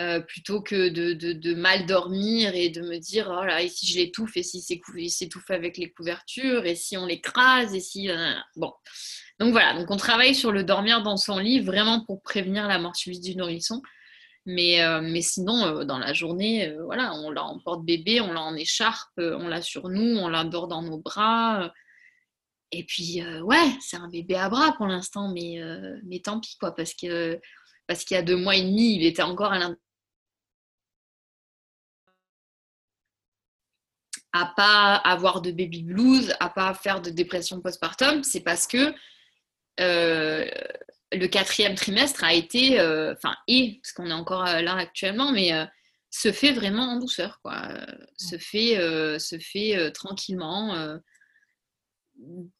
euh, plutôt que de, mal dormir et de me dire oh et si je l'étouffe, et si il s'étouffe avec les couvertures, et si on l'écrase, et si. Euh, bon. Donc voilà, donc on travaille sur le dormir dans son lit vraiment pour prévenir la mort subite du nourrisson. Mais, euh, mais sinon, euh, dans la journée, euh, voilà, on l'a en porte-bébé, on l'a en écharpe, on l'a sur nous, on l'adore dans nos bras. et puis, ouais, c'est un bébé à bras pour l'instant, mais, mais tant pis, quoi, parce que parce qu'il y a deux mois et demi, il était encore à l'intérieur. à pas avoir de baby blues, à pas faire de dépression postpartum, c'est parce que le quatrième trimestre a été, euh, enfin, et, parce qu'on est encore là actuellement, mais se fait vraiment en douceur, quoi. Se fait, se fait tranquillement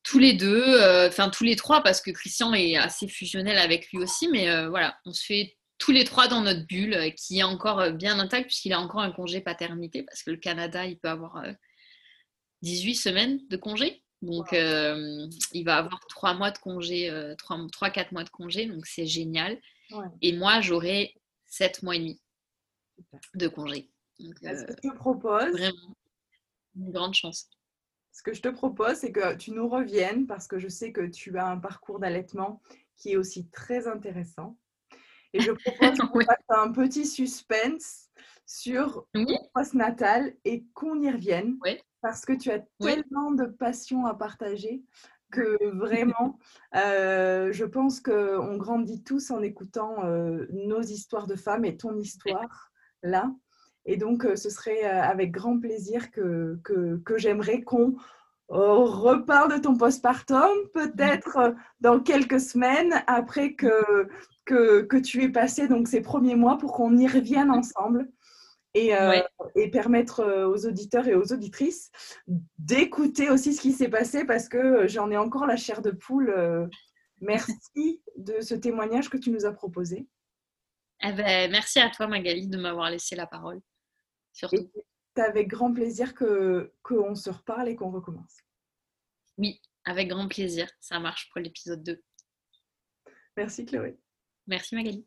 tous les deux, enfin tous les trois, parce que Christian est assez fusionnel avec lui aussi, mais voilà, on se fait tous les trois dans notre bulle, qui est encore bien intacte, puisqu'il a encore un congé paternité, parce que le Canada, il peut avoir 18 semaines de congé. Donc, il va avoir trois mois de congé, trois, quatre mois de congé, donc c'est génial. Et moi, j'aurai sept mois et demi de congé. Ce que je te propose, vraiment une grande chance. Ce que je te propose, c'est que tu nous reviennes parce que je sais que tu as un parcours d'allaitement qui est aussi très intéressant. Et je propose qu'on <laughs> fasse un petit suspense sur oui. post-natal et qu'on y revienne parce que tu as tellement de passion à partager que <laughs> vraiment, euh, je pense qu'on grandit tous en écoutant euh, nos histoires de femmes et ton histoire là. Et donc, euh, ce serait avec grand plaisir que, que, que j'aimerais qu'on reparle de ton postpartum, peut-être <laughs> dans quelques semaines après que, que, que, tu aies passé donc, ces premiers mois pour qu'on y revienne ensemble et, euh, et, permettre euh, aux auditeurs et aux auditrices d'écouter aussi ce qui s'est passé parce que j'en ai encore la chair de poule. Euh, <laughs> merci de ce témoignage que tu nous as proposé. Eh ben, merci à toi Magali de m'avoir laissé la parole. Surtout. C'est avec grand plaisir que qu'on se reparle et qu'on recommence. Oui, avec grand plaisir. Ça marche pour l'épisode 2. Merci Chloé. Merci Magali.